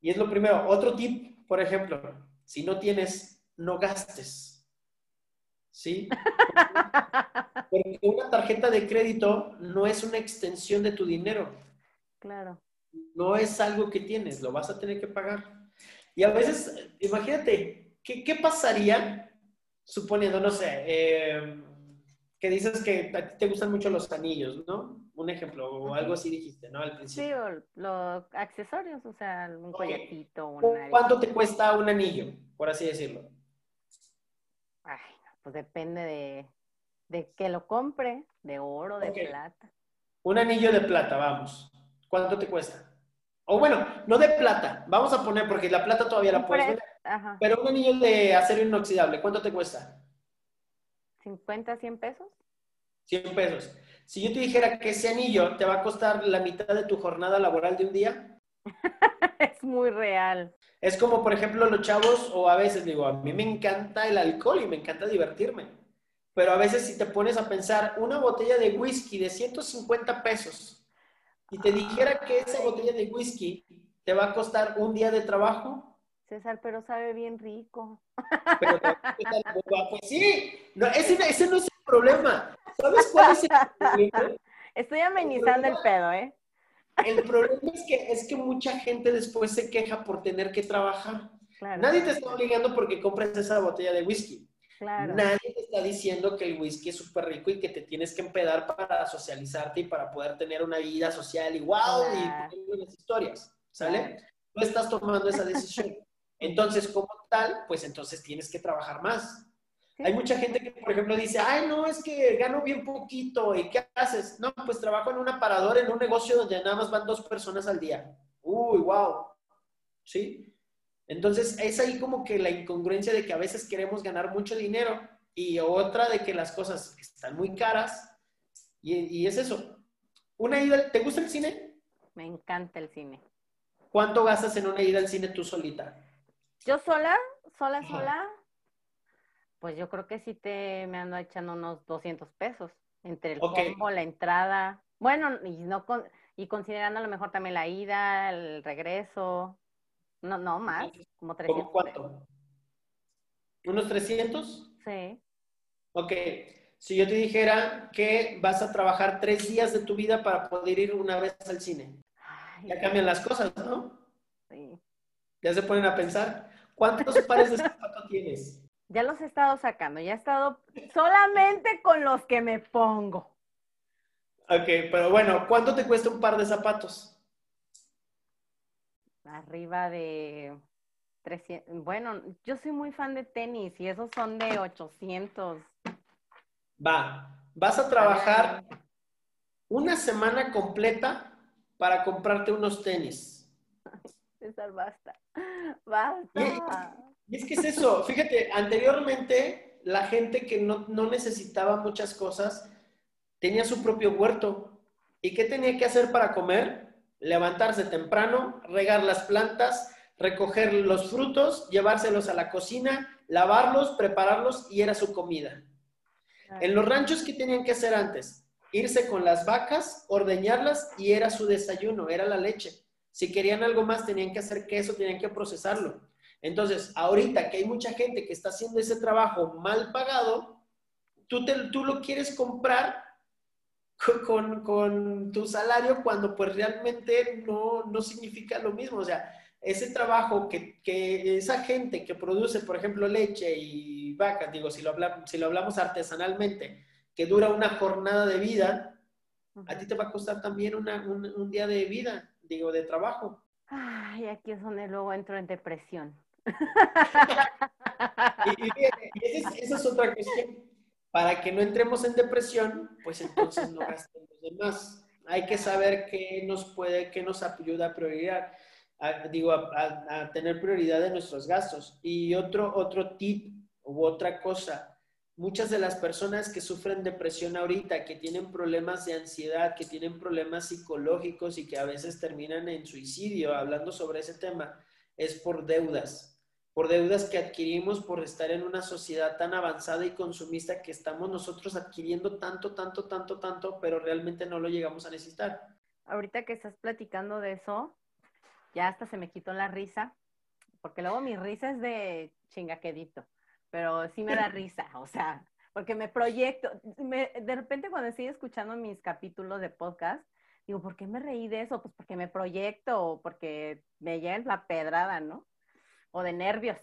Y es lo primero. Otro tip, por ejemplo, si no tienes, no gastes. ¿Sí? Porque una tarjeta de crédito no es una extensión de tu dinero. Claro. No es algo que tienes, lo vas a tener que pagar. Y a veces, imagínate, ¿qué, pasaría suponiendo, no sé, eh, que dices que a ti te gustan mucho los anillos, ¿no? Un ejemplo, o algo así dijiste, ¿no? Al principio. Sí, o los accesorios, o sea, un collarcito, un ¿Cuánto te cuesta un anillo, por así decirlo? Ay, pues depende de, de que lo compre, de oro, de plata. Un anillo de plata, vamos. ¿Cuánto te cuesta? O bueno, no de plata, vamos a poner, porque la plata todavía la puedes ver. Pero un anillo de acero inoxidable, ¿cuánto te cuesta? 50, 100 pesos. 100 pesos. Si yo te dijera que ese anillo te va a costar la mitad de tu jornada laboral de un día. es muy real. Es como, por ejemplo, los chavos, o a veces digo, a mí me encanta el alcohol y me encanta divertirme. Pero a veces si te pones a pensar, una botella de whisky de 150 pesos, y te dijera que esa botella de whisky te va a costar un día de trabajo, César, pero sabe bien rico. Pero, pues sí, no, ese, ese, no es el problema. ¿Sabes cuál es el problema? Estoy amenizando el, pedo, ¿eh? El problema es que, es que mucha gente después se queja por tener que trabajar. Nadie te está obligando porque compres esa botella de whisky. Nadie te está diciendo que el whisky es súper rico y que te tienes que empedar para socializarte y para poder tener una vida social y wow, y buenas historias, ¿sale? No estás tomando esa decisión. Entonces, como tal, pues entonces tienes que trabajar más. Hay mucha gente que, por ejemplo, dice, ay, no, es que gano bien poquito, ¿y qué haces? No, pues trabajo en un aparador, en un negocio donde nada más van dos personas al día. Uy, wow. ¿Sí? Entonces, es ahí como que la incongruencia de que a veces queremos ganar mucho dinero y otra de que las cosas están muy caras. Y, y es eso. Una ida, ¿te gusta el cine? Me encanta el cine. ¿Cuánto gastas en una ida al cine tú solita? Yo sola, sola, sola, pues yo creo que sí te me ando echando unos 200 pesos entre el combo, la entrada. Bueno, y no y considerando a lo mejor también la ida, el regreso. No, no más, como 300. ¿Cómo cuánto? ¿Unos 300? Sí. Ok. Si yo te dijera que vas a trabajar tres días de tu vida para poder ir una vez al cine. ya cambian las cosas, ¿no? Sí. Ya se ponen a pensar. ¿Cuántos pares de zapatos tienes? Ya los he estado sacando, ya he estado solamente con los que me pongo. Ok, pero bueno, ¿cuánto te cuesta un par de zapatos? Arriba de 300. Bueno, yo soy muy fan de tenis y esos son de 800. Va, vas a trabajar una semana completa para comprarte unos tenis. César, basta. Basta. Y es que es eso, fíjate, anteriormente la gente que no, necesitaba muchas cosas tenía su propio huerto. ¿Y qué tenía que hacer para comer? Levantarse temprano, regar las plantas, recoger los frutos, llevárselos a la cocina, lavarlos, prepararlos y era su comida. En los ranchos, ¿qué tenían que hacer antes? Irse con las vacas, ordeñarlas y era su desayuno, era la leche. Si querían algo más, tenían que hacer queso, tenían que procesarlo. Entonces, ahorita que hay mucha gente que está haciendo ese trabajo mal pagado, tú, te, tú lo quieres comprar con, tu salario cuando pues realmente no, no significa lo mismo. O sea, ese trabajo que, que, esa gente que produce, por ejemplo, leche y vacas, digo, si lo, hablamos, si lo hablamos artesanalmente, que dura una jornada de vida, a ti te va a costar también un, un, día de vida, digo, de trabajo. Ay, aquí es donde luego entro en depresión y, esa es otra cuestión. Para que no entremos en depresión, pues entonces no gastemos de más. Hay que saber qué nos puede, qué nos ayuda a priorizar, digo, a, tener prioridad en nuestros gastos. Y otro, otro tip u otra cosa, muchas de las personas que sufren depresión ahorita, que tienen problemas de ansiedad, que tienen problemas psicológicos y que a veces terminan en suicidio, hablando sobre ese tema, es por deudas por deudas que adquirimos por estar en una sociedad tan avanzada y consumista que estamos nosotros adquiriendo tanto, tanto, tanto, tanto, pero realmente no lo llegamos a necesitar. Ahorita que estás platicando de eso, ya hasta se me quitó la risa, porque luego mi risa es de chingaquedito, pero sí me da risa, o sea, porque me proyecto, de repente cuando estoy escuchando mis capítulos de podcast, digo, ¿por qué me reí de eso? Pues porque me proyecto, porque me llega la pedrada, ¿no? O de nervios.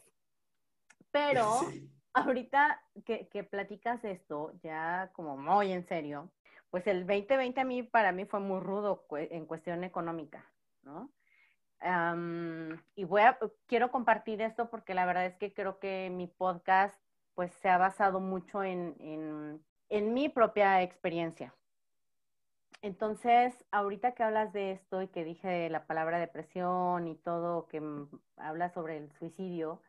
Pero ahorita que, que, platicas esto, ya como muy en serio, pues el 2020 a mí, para mí fue muy rudo en cuestión económica, ¿no? y voy a, quiero compartir esto porque la verdad es que creo que mi podcast pues se ha basado mucho en, en, en mi propia experiencia. Entonces, ahorita que hablas de esto y que dije la palabra depresión y todo, que habla sobre el suicidio,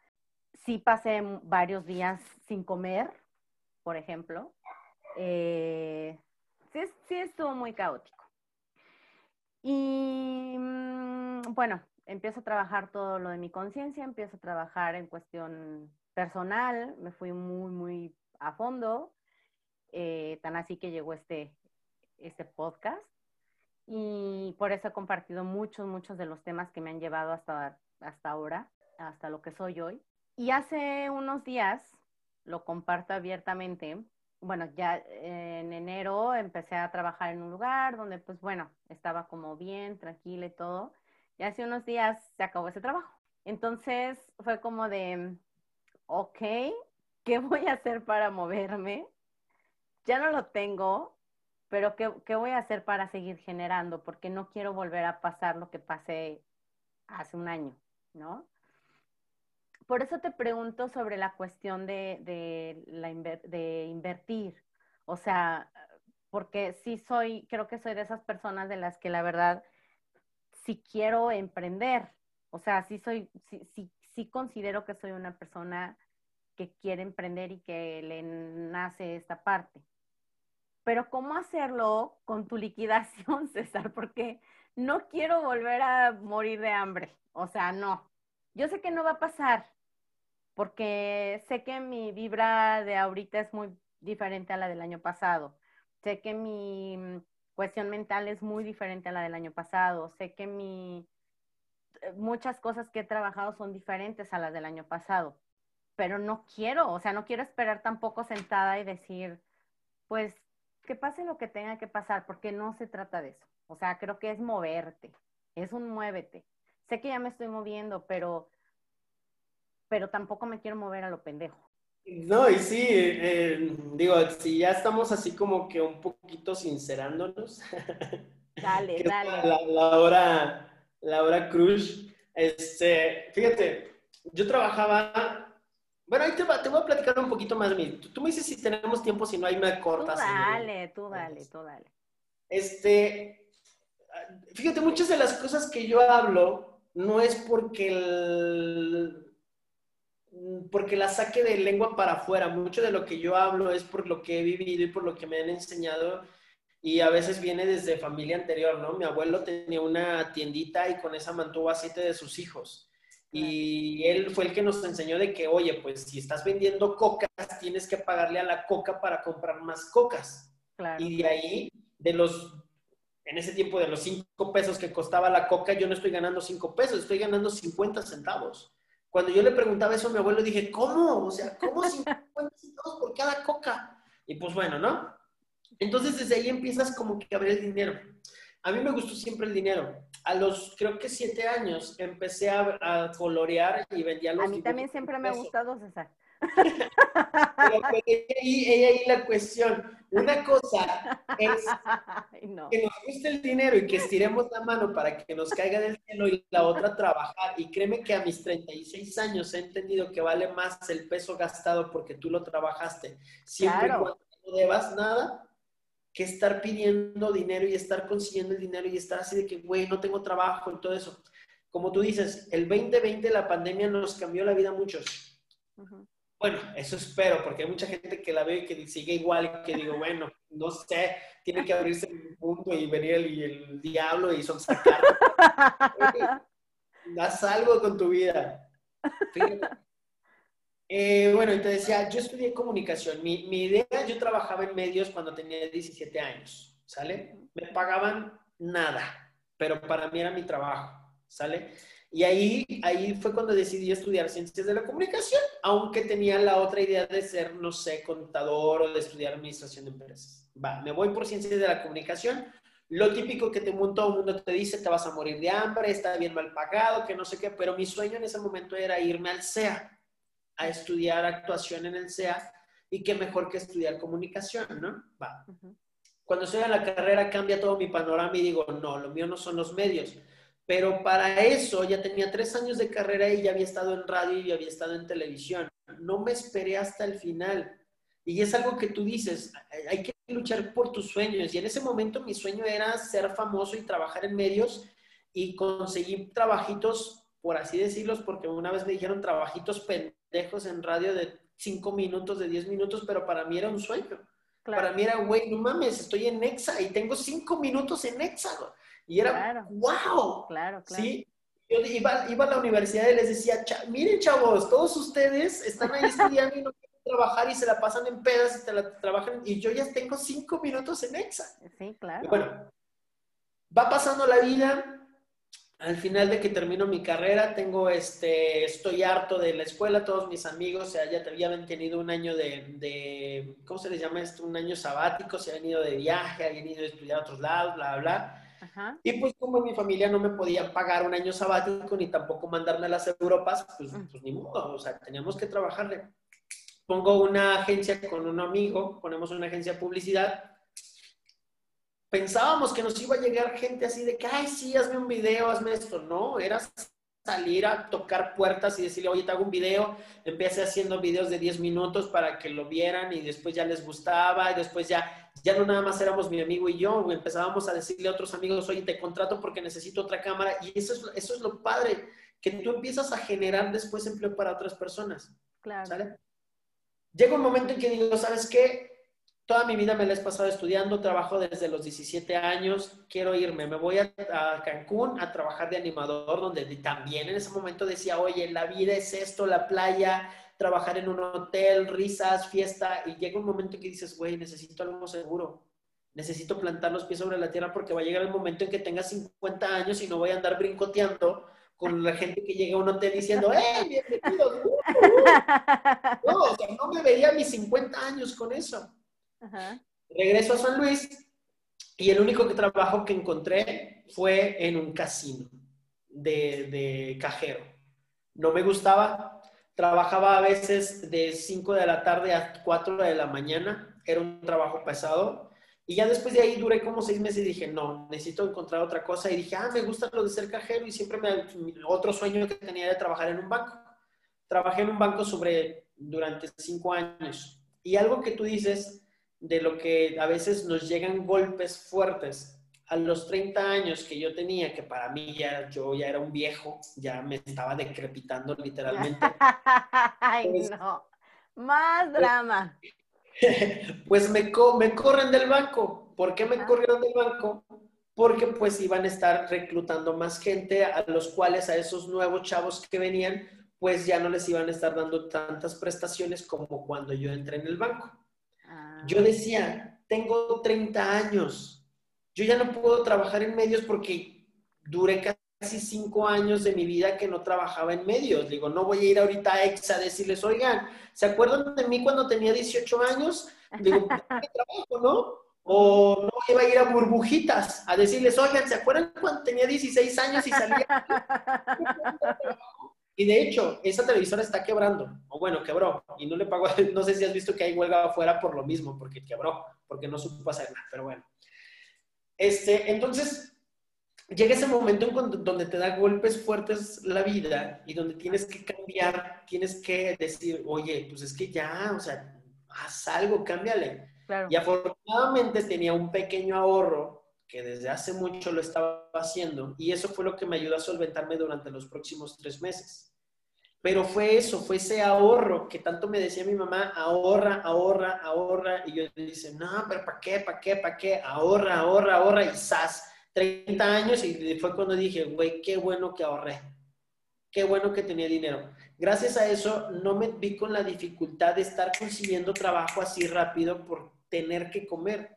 sí pasé varios días sin comer, por ejemplo. Eh, sí, sí estuvo muy caótico. Y mm, bueno, empiezo a trabajar todo lo de mi conciencia, empiezo a trabajar en cuestión personal, me fui muy, muy a fondo, eh, tan así que llegó este, este podcast y por eso he compartido muchos, muchos de los temas que me han llevado hasta, hasta ahora, hasta lo que soy hoy. Y hace unos días, lo comparto abiertamente, bueno, ya en enero empecé a trabajar en un lugar donde pues bueno, estaba como bien, tranquila y todo. Y hace unos días se acabó ese trabajo. Entonces fue como de, ok, ¿qué voy a hacer para moverme? Ya no lo tengo, pero ¿qué, voy a hacer para seguir generando? Porque no quiero volver a pasar lo que pasé hace un año, ¿no? Por eso te pregunto sobre la cuestión de, la de invertir. O sea, porque sí soy, creo que soy de esas personas de las que la verdad sí quiero emprender. O sea, sí soy, sí, sí, sí considero que soy una persona que quiere emprender y que le nace esta parte. Pero ¿cómo hacerlo con tu liquidación, César? Porque no quiero volver a morir de hambre. O sea, no. Yo sé que no va a pasar, porque sé que mi vibra de ahorita es muy diferente a la del año pasado. Sé que mi mm, cuestión mental es muy diferente a la del año pasado. Sé que mi eh, muchas cosas que he trabajado son diferentes a las del año pasado, pero no quiero, o sea, no quiero esperar tampoco sentada y decir, pues, que pase lo que tenga que pasar, porque no se trata de eso. O sea, creo que es moverte, es un muévete. Sé que ya me estoy moviendo, pero, pero tampoco me quiero mover a lo pendejo. No, y sí, eh, digo, si ya estamos así como que un poquito sincerándonos. Dale, dale. La, la, hora, la hora cruz. Este, fíjate, yo trabajaba. Bueno, ahí te, te voy a platicar un poquito más. Tú, tú me dices si tenemos tiempo, si no, hay me cortas. Tú dale, tú dale, tú dale. Este, fíjate, muchas de las cosas que yo hablo no es porque el, porque la saque de lengua para afuera. Mucho de lo que yo hablo es por lo que he vivido y por lo que me han enseñado y a veces viene desde familia anterior, ¿no? Mi abuelo tenía una tiendita y con esa mantuvo a siete de sus hijos. Y él fue el que nos enseñó de que, oye, pues si estás vendiendo cocas, tienes que pagarle a la coca para comprar más cocas. Y de ahí, de los, en ese tiempo de los cinco pesos que costaba la coca, yo no estoy ganando cinco pesos, estoy ganando 50 centavos. Cuando yo le preguntaba eso a mi abuelo, dije, ¿cómo? O sea, ¿cómo 50 centavos por cada coca? Y pues bueno, ¿no? Entonces desde ahí empiezas como que a ver el dinero. A mí me gustó siempre el dinero. A los, creo que siete años, empecé a, colorear y vendía los A mí también siempre me ha gustado, César. Pero pues, ahí, ahí la cuestión. Una cosa es que nos guste el dinero y que estiremos la mano para que nos caiga del cielo y la otra trabajar. Y créeme que a mis 36 años he entendido que vale más el peso gastado porque tú lo trabajaste. Siempre y cuando no debas nada, que estar pidiendo dinero y estar consiguiendo el dinero y estar así de que, güey, no tengo trabajo y todo eso. Como tú dices, el 2020 la pandemia nos cambió la vida a muchos. Bueno, eso espero, porque hay mucha gente que la ve y que sigue igual, que digo, bueno, no sé, tiene que abrirse un punto y venir el, el diablo y son sacar. Haz algo con tu vida. Eh, bueno, y te decía, yo estudié comunicación. Mi, mi, idea, yo trabajaba en medios cuando tenía 17 años, ¿sale? Me pagaban nada, pero para mí era mi trabajo, ¿sale? Y ahí, ahí fue cuando decidí estudiar ciencias de la comunicación, aunque tenía la otra idea de ser, no sé, contador o de estudiar administración de empresas. Va, me voy por ciencias de la comunicación. Lo típico que te, todo el mundo te dice, te vas a morir de hambre, está bien mal pagado, que no sé qué, pero mi sueño en ese momento era irme al CEA, a estudiar actuación en el CEA, y qué mejor que estudiar comunicación, ¿no? Va. Cuando estoy en la carrera cambia todo mi panorama y digo, no, lo mío no son los medios pero para eso ya tenía tres años de carrera y ya había estado en radio y había estado en televisión. No me esperé hasta el final. Y es algo que tú dices, hay que luchar por tus sueños. Y en ese momento mi sueño era ser famoso y trabajar en medios y conseguir trabajitos, por así decirlos, porque una vez me dijeron trabajitos pendejos en radio de cinco minutos, de diez minutos, pero para mí era un sueño. Para mí era, güey, no mames, estoy en Exa y tengo cinco minutos en Exa. Y era, wow. Claro, claro. Sí. Yo iba, iba, a la universidad y les decía, miren chavos, todos ustedes están ahí estudiando y no quieren trabajar y se la pasan en pedas y te la trabajan y yo ya tengo cinco minutos en EXA. Sí, claro. bueno, va pasando la vida. Al final de que termino mi carrera, tengo este, estoy harto de la escuela, todos mis amigos ya, ya habían tenido un año de, de, ¿cómo se les llama esto? Un año sabático, se habían ido de viaje, habían ido a estudiar a otros lados, bla, bla, bla y pues como mi familia no me podía pagar un año sabático ni tampoco mandarme a las Europas, pues, pues ni modo, o sea, teníamos que trabajarle. Pongo una agencia con un amigo, ponemos una agencia de publicidad. Pensábamos que nos iba a llegar gente así de que, ay, sí, hazme un video, hazme esto. No, era salir a tocar puertas y decirle, oye, te hago un video. Empecé haciendo videos de 10 minutos para que lo vieran y después ya les gustaba y después ya, ya no nada más éramos mi amigo y yo, empezábamos a decirle a otros amigos, oye, te contrato porque necesito otra cámara y eso es, eso es lo padre, que tú empiezas a generar después empleo para otras personas. Claro. ¿sale? Llega un momento en que digo, ¿sabes qué? Toda mi vida me la he pasado estudiando, trabajo desde los 17 años, quiero irme, me voy a, Cancún a trabajar de animador, donde también en ese momento decía, oye, la vida es esto, la playa, trabajar en un hotel, risas, fiesta, y llega un momento que dices, güey, necesito algo seguro, necesito plantar los pies sobre la tierra porque va a llegar el momento en que tenga 50 años y no voy a andar brincoteando con la gente que llega a un hotel diciendo, ¡eh, bienvenidos! No, o sea, no me veía mis 50 años con eso. Regreso a San Luis y el único que trabajo que encontré fue en un casino de, de cajero. No me gustaba, trabajaba a veces de 5 de la tarde a 4 de la mañana, era un trabajo pesado. Y ya después de ahí duré como seis meses y dije, no, necesito encontrar otra cosa. Y dije, ah, me gusta lo de ser cajero y siempre me, otro sueño que tenía era trabajar en un banco. Trabajé en un banco sobre, durante cinco años. Y algo que tú dices de lo que a veces nos llegan golpes fuertes. A los 30 años que yo tenía, que para mí ya yo ya era un viejo, ya me estaba decrepitando literalmente. Ay, pues no. Más pues drama. Pues me, me corren del banco. ¿Por qué me ah. corrieron del banco? Porque pues iban a estar reclutando más gente, a los cuales a esos nuevos chavos que venían, pues ya no les iban a estar dando tantas prestaciones como cuando yo entré en el banco. Yo decía, tengo 30 años, yo ya no puedo trabajar en medios porque duré casi cinco años de mi vida que no trabajaba en medios. Digo, no voy a ir ahorita a EXA a decirles, oigan, ¿se acuerdan de mí cuando tenía 18 años? Digo, ¿qué trabajo, no? O no iba a ir a burbujitas a decirles, oigan, ¿se acuerdan cuando tenía 16 años y salía? Y de hecho, esa televisora está quebrando, o bueno, quebró, y no le pagó, no sé si has visto que hay huelga afuera por lo mismo, porque quebró, porque no supo hacer nada, pero bueno. Este, entonces, llega ese momento en donde te da golpes fuertes la vida y donde tienes que cambiar, tienes que decir, oye, pues es que ya, o sea, haz algo, cámbiale. Y afortunadamente tenía un pequeño ahorro que desde hace mucho lo estaba haciendo y eso fue lo que me ayudó a solventarme durante los próximos tres meses. Pero fue eso, fue ese ahorro que tanto me decía mi mamá, ahorra, ahorra, ahorra. Y yo le dice, no, pero ¿para qué? ¿Para qué? ¿Para qué? Ahorra, ahorra, ahorra. Y ¡zas! 30 años y fue cuando dije, güey, qué bueno que ahorré. Qué bueno que tenía dinero. Gracias a eso no me vi con la dificultad de estar consiguiendo trabajo así rápido por tener que comer.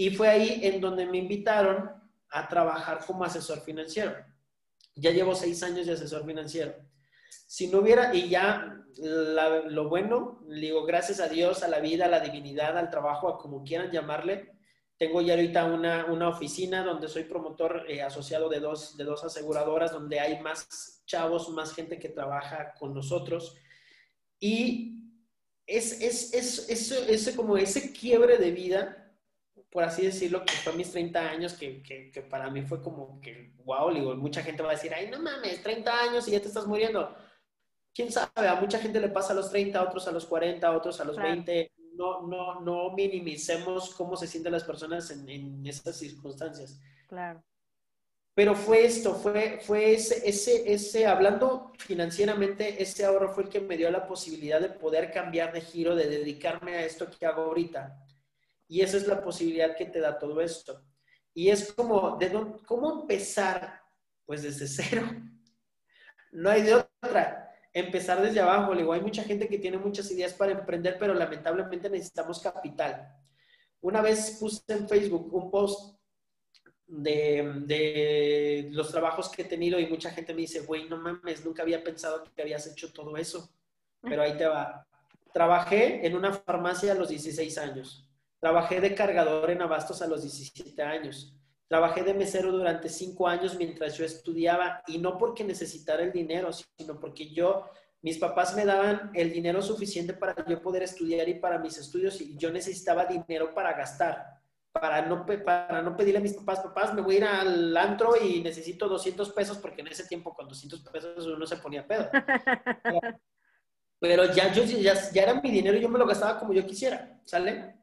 Y fue ahí en donde me invitaron a trabajar como asesor financiero. Ya llevo seis años de asesor financiero. Si no hubiera, y ya lo bueno, digo, gracias a Dios, a la vida, a la divinidad, al trabajo, a como quieran llamarle, tengo ya ahorita una, una oficina donde soy promotor eh, asociado de dos, de dos aseguradoras, donde hay más chavos, más gente que trabaja con nosotros. Y es, es, es, es, es como ese quiebre de vida por así decirlo, que fue mis 30 años, que, que, que, para mí fue como que, wow, digo, mucha gente va a decir, ay, no mames, 30 años y ya te estás muriendo. ¿Quién sabe? A mucha gente le pasa a los 30, a otros a los 40, a otros a los 20. No, no, no minimicemos cómo se sienten las personas en, en estas circunstancias. Claro. Pero fue esto, fue, fue ese, ese, ese, hablando financieramente, ese ahorro fue el que me dio la posibilidad de poder cambiar de giro, de dedicarme a esto que hago ahorita y esa es la posibilidad que te da todo esto. Y es como, ¿de ¿cómo empezar? Pues desde cero. No hay de otra. Empezar desde abajo. Digo, hay mucha gente que tiene muchas ideas para emprender, pero lamentablemente necesitamos capital. Una vez puse en Facebook un post de, de, los trabajos que he tenido y mucha gente me dice, güey, no mames, nunca había pensado que habías hecho todo eso. Pero ahí te va. Trabajé en una farmacia a los 16 años. Trabajé de cargador en Abastos a los 17 años. Trabajé de mesero durante cinco años mientras yo estudiaba y no porque necesitara el dinero, sino porque yo, mis papás me daban el dinero suficiente para yo poder estudiar y para mis estudios y yo necesitaba dinero para gastar, para no, para no pedirle a mis papás, papás, me voy a ir al antro y necesito 200 pesos porque en ese tiempo con 200 pesos uno se ponía pedo. pero ya, yo, ya, ya, era mi dinero y yo me lo gastaba como yo quisiera, ¿sale?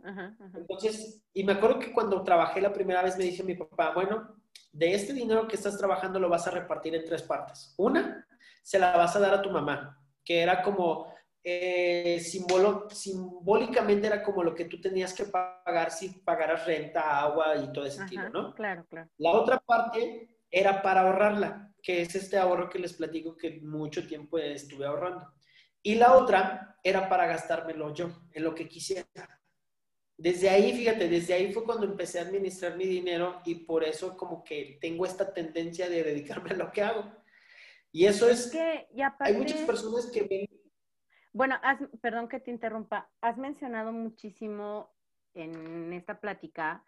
Entonces, y me acuerdo que cuando trabajé la primera vez me dije a mi papá, bueno, de este dinero que estás trabajando lo vas a repartir en tres partes. Una, se la vas a dar a tu mamá, que era como eh, simbólicamente era como lo que tú tenías que pagar si pagaras renta, agua y todo ese tipo, ¿no? Claro, claro. La otra parte era para ahorrarla, que es este ahorro que les platico que mucho tiempo estuve ahorrando. Y la otra era para gastármelo yo, en lo que quisiera. Desde ahí, fíjate, desde ahí fue cuando empecé a administrar mi dinero y por eso como que tengo esta tendencia de dedicarme a lo que hago. Y eso es... que, Hay muchas personas que ven... Bueno, perdón que te interrumpa. Has mencionado muchísimo en esta plática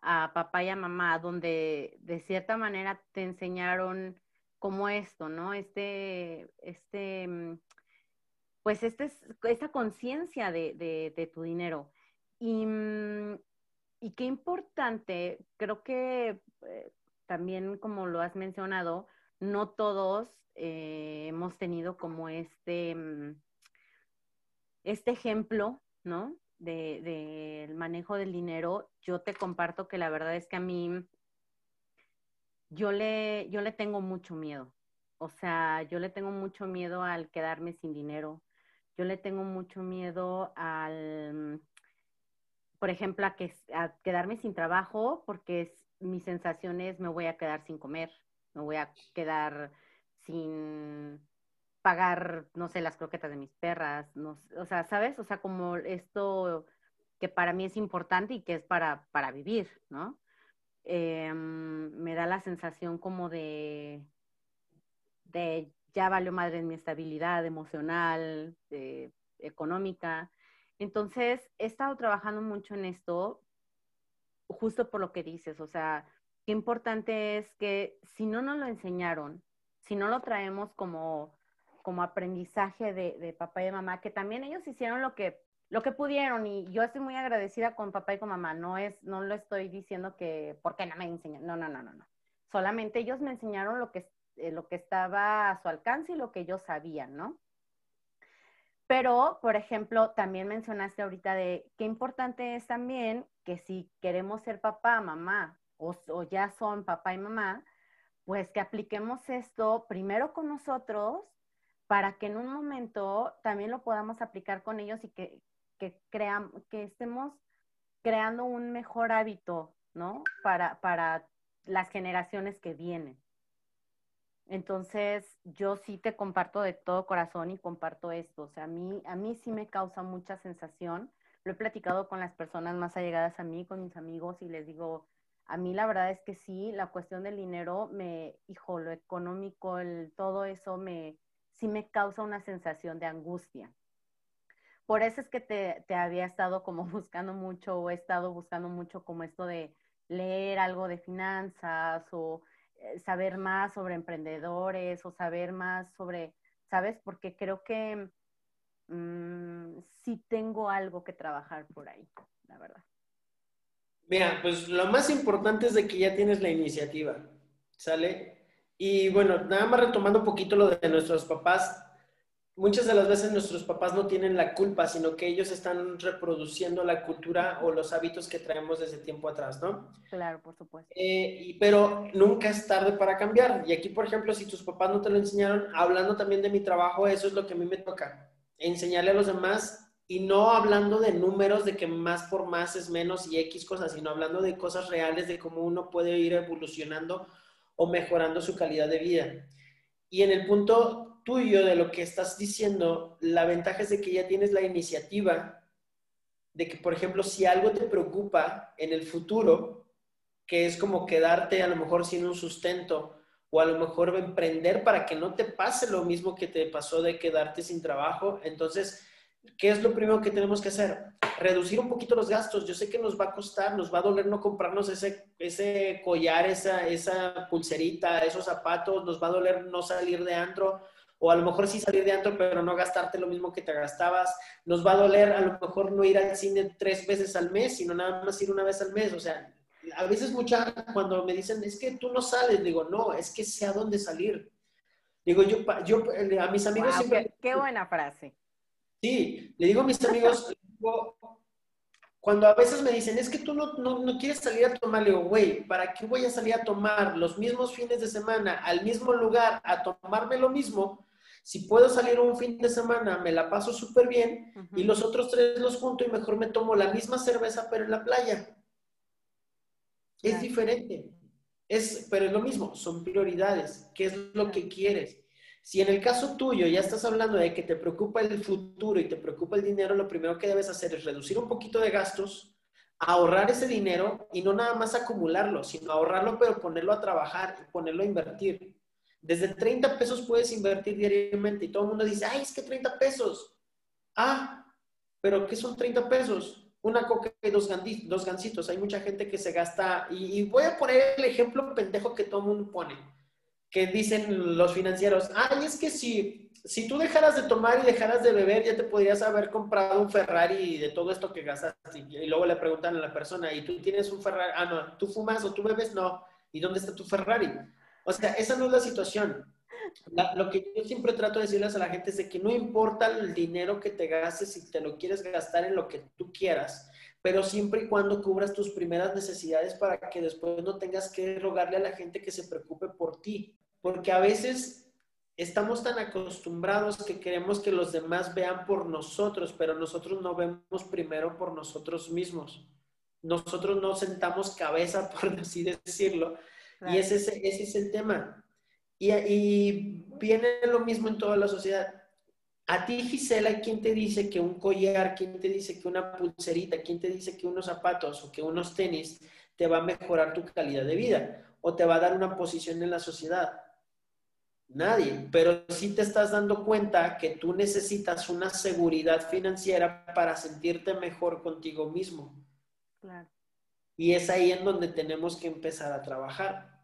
a papá y a mamá, donde de cierta manera te enseñaron como esto, ¿no? Este, este, mm, pues este, esta conciencia de, de tu dinero. Y, mm, y qué importante, creo que eh, también como lo has mencionado, no todos eh, hemos tenido como este, mm, este ejemplo, ¿no? Del de, manejo del dinero. Yo te comparto que la verdad es que a mí, yo le, yo le tengo mucho miedo. O sea, yo le tengo mucho miedo al quedarme sin dinero. Yo le tengo mucho miedo al por ejemplo, a, que, a quedarme sin trabajo porque es, mi sensación es me voy a quedar sin comer, me voy a quedar sin pagar, no sé, las croquetas de mis perras, no, o sea, ¿sabes? O sea, como esto que para mí es importante y que es para, para vivir, ¿no? Em, me da la sensación como de, de ya valió madre en mi estabilidad emocional, económica, entonces, he estado trabajando mucho en esto, justo por lo que dices, o sea, qué importante es que si no nos lo enseñaron, si no lo traemos como, como aprendizaje de, papá y de mamá, que también ellos hicieron lo que, lo que pudieron y yo estoy muy agradecida con papá y con mamá, no es, no lo estoy diciendo que, ¿por qué no me enseñan? No, no, no, no, no. Solamente ellos me enseñaron lo que, eh, lo que estaba a su alcance y lo que ellos sabían, ¿no? Pero, por ejemplo, también mencionaste ahorita de qué importante es también que si queremos ser papá, mamá, o, ya son papá y mamá, pues que apliquemos esto primero con nosotros para que en un momento también lo podamos aplicar con ellos y que, que, que estemos creando un mejor hábito, ¿no? Para, para las generaciones que vienen. Entonces, yo sí te comparto de todo corazón y comparto esto. O sea, a mí, a mí sí me causa mucha sensación. Lo he platicado con las personas más allegadas a mí, con mis amigos, y les digo, a mí la verdad es que sí, la cuestión del dinero me, hijo, lo económico, el, todo eso me, sí me causa una sensación de angustia. Por eso es que te, te había estado como buscando mucho o he estado buscando mucho como esto de leer algo de finanzas o saber más sobre emprendedores o saber más sobre, ¿sabes? Porque creo que mm, sí tengo algo que trabajar por ahí, la verdad. Mira, pues lo más importante es de que ya tienes la iniciativa, ¿sale? Y bueno, nada más retomando un poquito lo de nuestros papás, muchas de las veces nuestros papás no tienen la culpa, sino que ellos están reproduciendo la cultura o los hábitos que traemos desde tiempo atrás, ¿no? Claro, por supuesto. Eh, pero nunca es tarde para cambiar. Y aquí, por ejemplo, si tus papás no te lo enseñaron, hablando también de mi trabajo, eso es lo que a mí me toca, enseñarle a los demás y no hablando de números de que más por más es menos y X cosas, sino hablando de cosas reales, de cómo uno puede ir evolucionando o mejorando su calidad de vida. Y en el punto tuyo, de lo que estás diciendo, la ventaja es de que ya tienes la iniciativa de que, por ejemplo, si algo te preocupa en el futuro, que es como quedarte a lo mejor sin un sustento o a lo mejor emprender para que no te pase lo mismo que te pasó de quedarte sin trabajo, entonces, ¿qué es lo primero que tenemos que hacer? Reducir un poquito los gastos. Yo sé que nos va a costar, nos va a doler no comprarnos ese, ese collar, esa, esa pulserita, esos zapatos, nos va a doler no salir de antro, o a lo mejor sí salir de antro, pero no gastarte lo mismo que te gastabas. Nos va a doler a lo mejor no ir al cine tres veces al mes, sino nada más ir una vez al mes. O sea, a veces mucha, cuando me dicen, es que tú no sales, digo, no, es que sé a dónde salir. Digo, yo, yo a mis amigos siempre... Qué, buena frase. Sí, le digo a mis amigos, cuando a veces me dicen, es que tú no, no, no, quieres salir a tomar, le digo, güey, ¿para qué voy a salir a tomar los mismos fines de semana al mismo lugar a tomarme lo mismo Si puedo salir un fin de semana, me la paso súper bien y los otros tres los junto y mejor me tomo la misma cerveza, pero en la playa. Es diferente. Es, pero es lo mismo, son prioridades. ¿Qué es lo que quieres? Si en el caso tuyo ya estás hablando de que te preocupa el futuro y te preocupa el dinero, lo primero que debes hacer es reducir un poquito de gastos, ahorrar ese dinero y no nada más acumularlo, sino ahorrarlo, pero ponerlo a trabajar y ponerlo a invertir. Desde 30 pesos puedes invertir diariamente y todo el mundo dice, ay, es que 30 pesos. Ah, pero ¿qué son 30 pesos? Una coca y dos, dos gancitos. Hay mucha gente que se gasta, y, y voy a poner el ejemplo pendejo que todo el mundo pone que dicen los financieros, ay, es que si, si tú dejaras de tomar y dejaras de beber, ya te podrías haber comprado un Ferrari de todo esto que gastaste. Y luego le preguntan a la persona, ¿y tú tienes un Ferrari? Ah, no, ¿tú fumas o tú bebes? No. ¿Y dónde está tu Ferrari? O sea, esa no es la situación. lo que yo siempre trato de decirles a la gente es de que no importa el dinero que te gastes, si te lo quieres gastar en lo que tú quieras, pero siempre y cuando cubras tus primeras necesidades para que después no tengas que rogarle a la gente que se preocupe por ti. Porque a veces estamos tan acostumbrados que queremos que los demás vean por nosotros, pero nosotros no vemos primero por nosotros mismos. Nosotros no sentamos cabeza, por así decirlo. Y ese, ese, es el tema. Y, y viene lo mismo en toda la sociedad a ti, Gisela, ¿quién te dice que un collar, quién te dice que una pulserita, quién te dice que unos zapatos o que unos tenis te va a mejorar tu calidad de vida o te va a dar una posición en la sociedad? Nadie, pero sí te estás dando cuenta que tú necesitas una seguridad financiera para sentirte mejor contigo mismo. Y es ahí en donde tenemos que empezar a trabajar.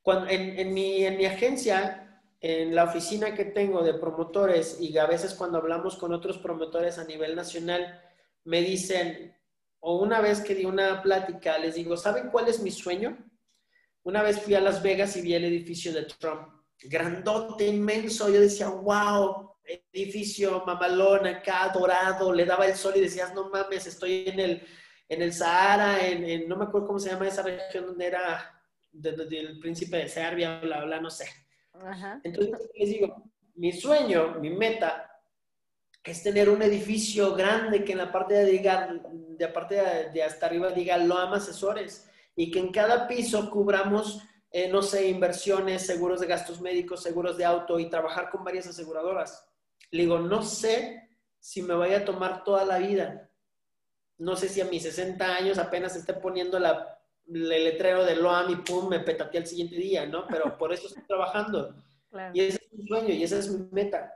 Cuando, en, mi, en mi agencia en la oficina que tengo de promotores y a veces cuando hablamos con otros promotores a nivel nacional, me dicen, o una vez que di una plática, les digo, ¿saben cuál es mi sueño? Una vez fui a Las Vegas y vi el edificio de Trump, grandote, inmenso, yo decía, wow, edificio mamalón acá, dorado, le daba el sol y decías, no mames, estoy en el, en el Sahara, en, no me acuerdo cómo se llama esa región donde era del príncipe de Serbia, bla, bla, no sé entonces, les digo, mi sueño, mi meta es tener un edificio grande que en la parte de, diga, de, parte de, hasta arriba diga Loam Asesores y que en cada piso cubramos, eh, no sé, inversiones, seguros de gastos médicos, seguros de auto y trabajar con varias aseguradoras. Le digo, no sé si me vaya a tomar toda la vida. No sé si a mis 60 años apenas esté poniendo la el letrero de Loam y pum, me petateé al siguiente día, ¿no? Pero por eso estoy trabajando. Y ese es mi sueño y esa es mi meta.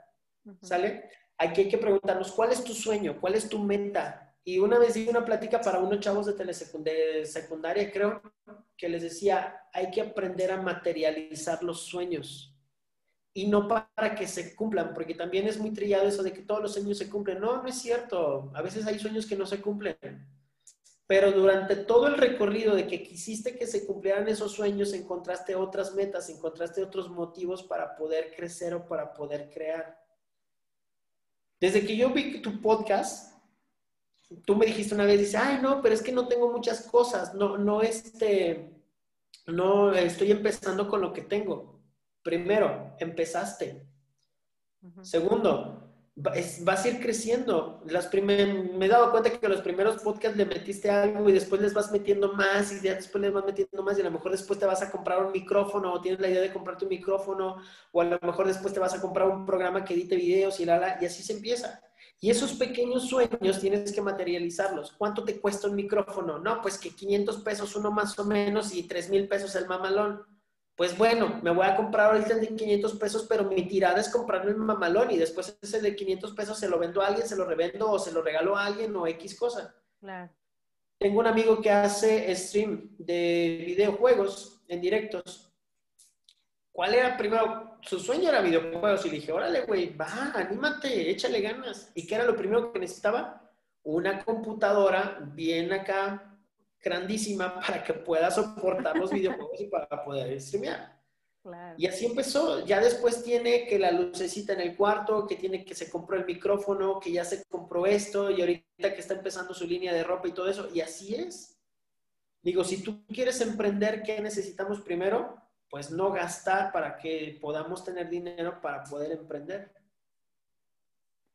¿Sale? Aquí hay que preguntarnos, ¿cuál es tu sueño? ¿Cuál es tu meta? Y una vez di una plática para unos chavos de telesecundaria, secundaria, creo, que les decía, hay que aprender a materializar los sueños. Y no para que se cumplan, porque también es muy trillado eso de que todos los sueños se cumplen. No, no es cierto. A veces hay sueños que no se cumplen pero durante todo el recorrido de que quisiste que se cumplieran esos sueños, encontraste otras metas, encontraste otros motivos para poder crecer o para poder crear. Desde que yo vi tu podcast, tú me dijiste una vez, dice, ay, no, pero es que no tengo muchas cosas, no, no, este, no, estoy empezando con lo que tengo. Primero, empezaste. Segundo, vas a ir creciendo. Las me he dado cuenta que los primeros podcasts le metiste algo y después les vas metiendo más y después les vas metiendo más y a lo mejor después te vas a comprar un micrófono o tienes la idea de comprarte un micrófono o a lo mejor después te vas a comprar un programa que edite videos y, la, y así se empieza. Y esos pequeños sueños tienes que materializarlos. ¿Cuánto te cuesta un micrófono? No, pues que 500 pesos uno más o menos y 3 mil pesos el mamalón pues bueno, me voy a comprar ahorita el de 500 pesos, pero mi tirada es comprarme el mamalón y después ese de 500 pesos se lo vendo a alguien, se lo revendo o se lo regalo a alguien o X cosa. Claro. Tengo un amigo que hace stream de videojuegos en directos. ¿Cuál era primero? Su sueño era videojuegos y le dije, órale, güey, va, anímate, échale ganas. ¿Y qué era lo primero que necesitaba? Una computadora bien acá, grandísima para que pueda soportar los videojuegos y para poder streamear. Y así empezó. Ya después tiene que la lucecita en el cuarto, que tiene que se compró el micrófono, que ya se compró esto y ahorita que está empezando su línea de ropa y todo eso. Y así es. Digo, si tú quieres emprender, ¿qué necesitamos primero? pues no gastar para que podamos tener dinero para poder emprender.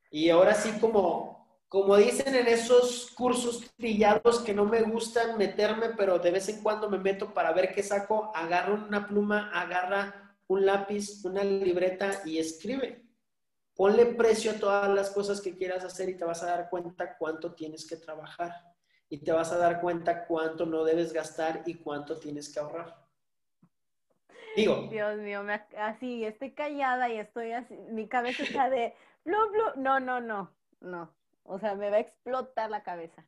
Y ahora sí, como, como dicen en esos cursos trillados que no me gustan meterme, pero de vez en cuando me meto para ver qué saco, agarra una pluma, agarra un lápiz, una libreta y escribe. Ponle precio a todas las cosas que quieras hacer y te vas a dar cuenta cuánto tienes que trabajar. Y te vas a dar cuenta cuánto no debes gastar y cuánto tienes que ahorrar. Digo. Dios mío, así estoy callada y estoy así, mi cabeza está de blu. No, no, no, no. O sea, me va a explotar la cabeza.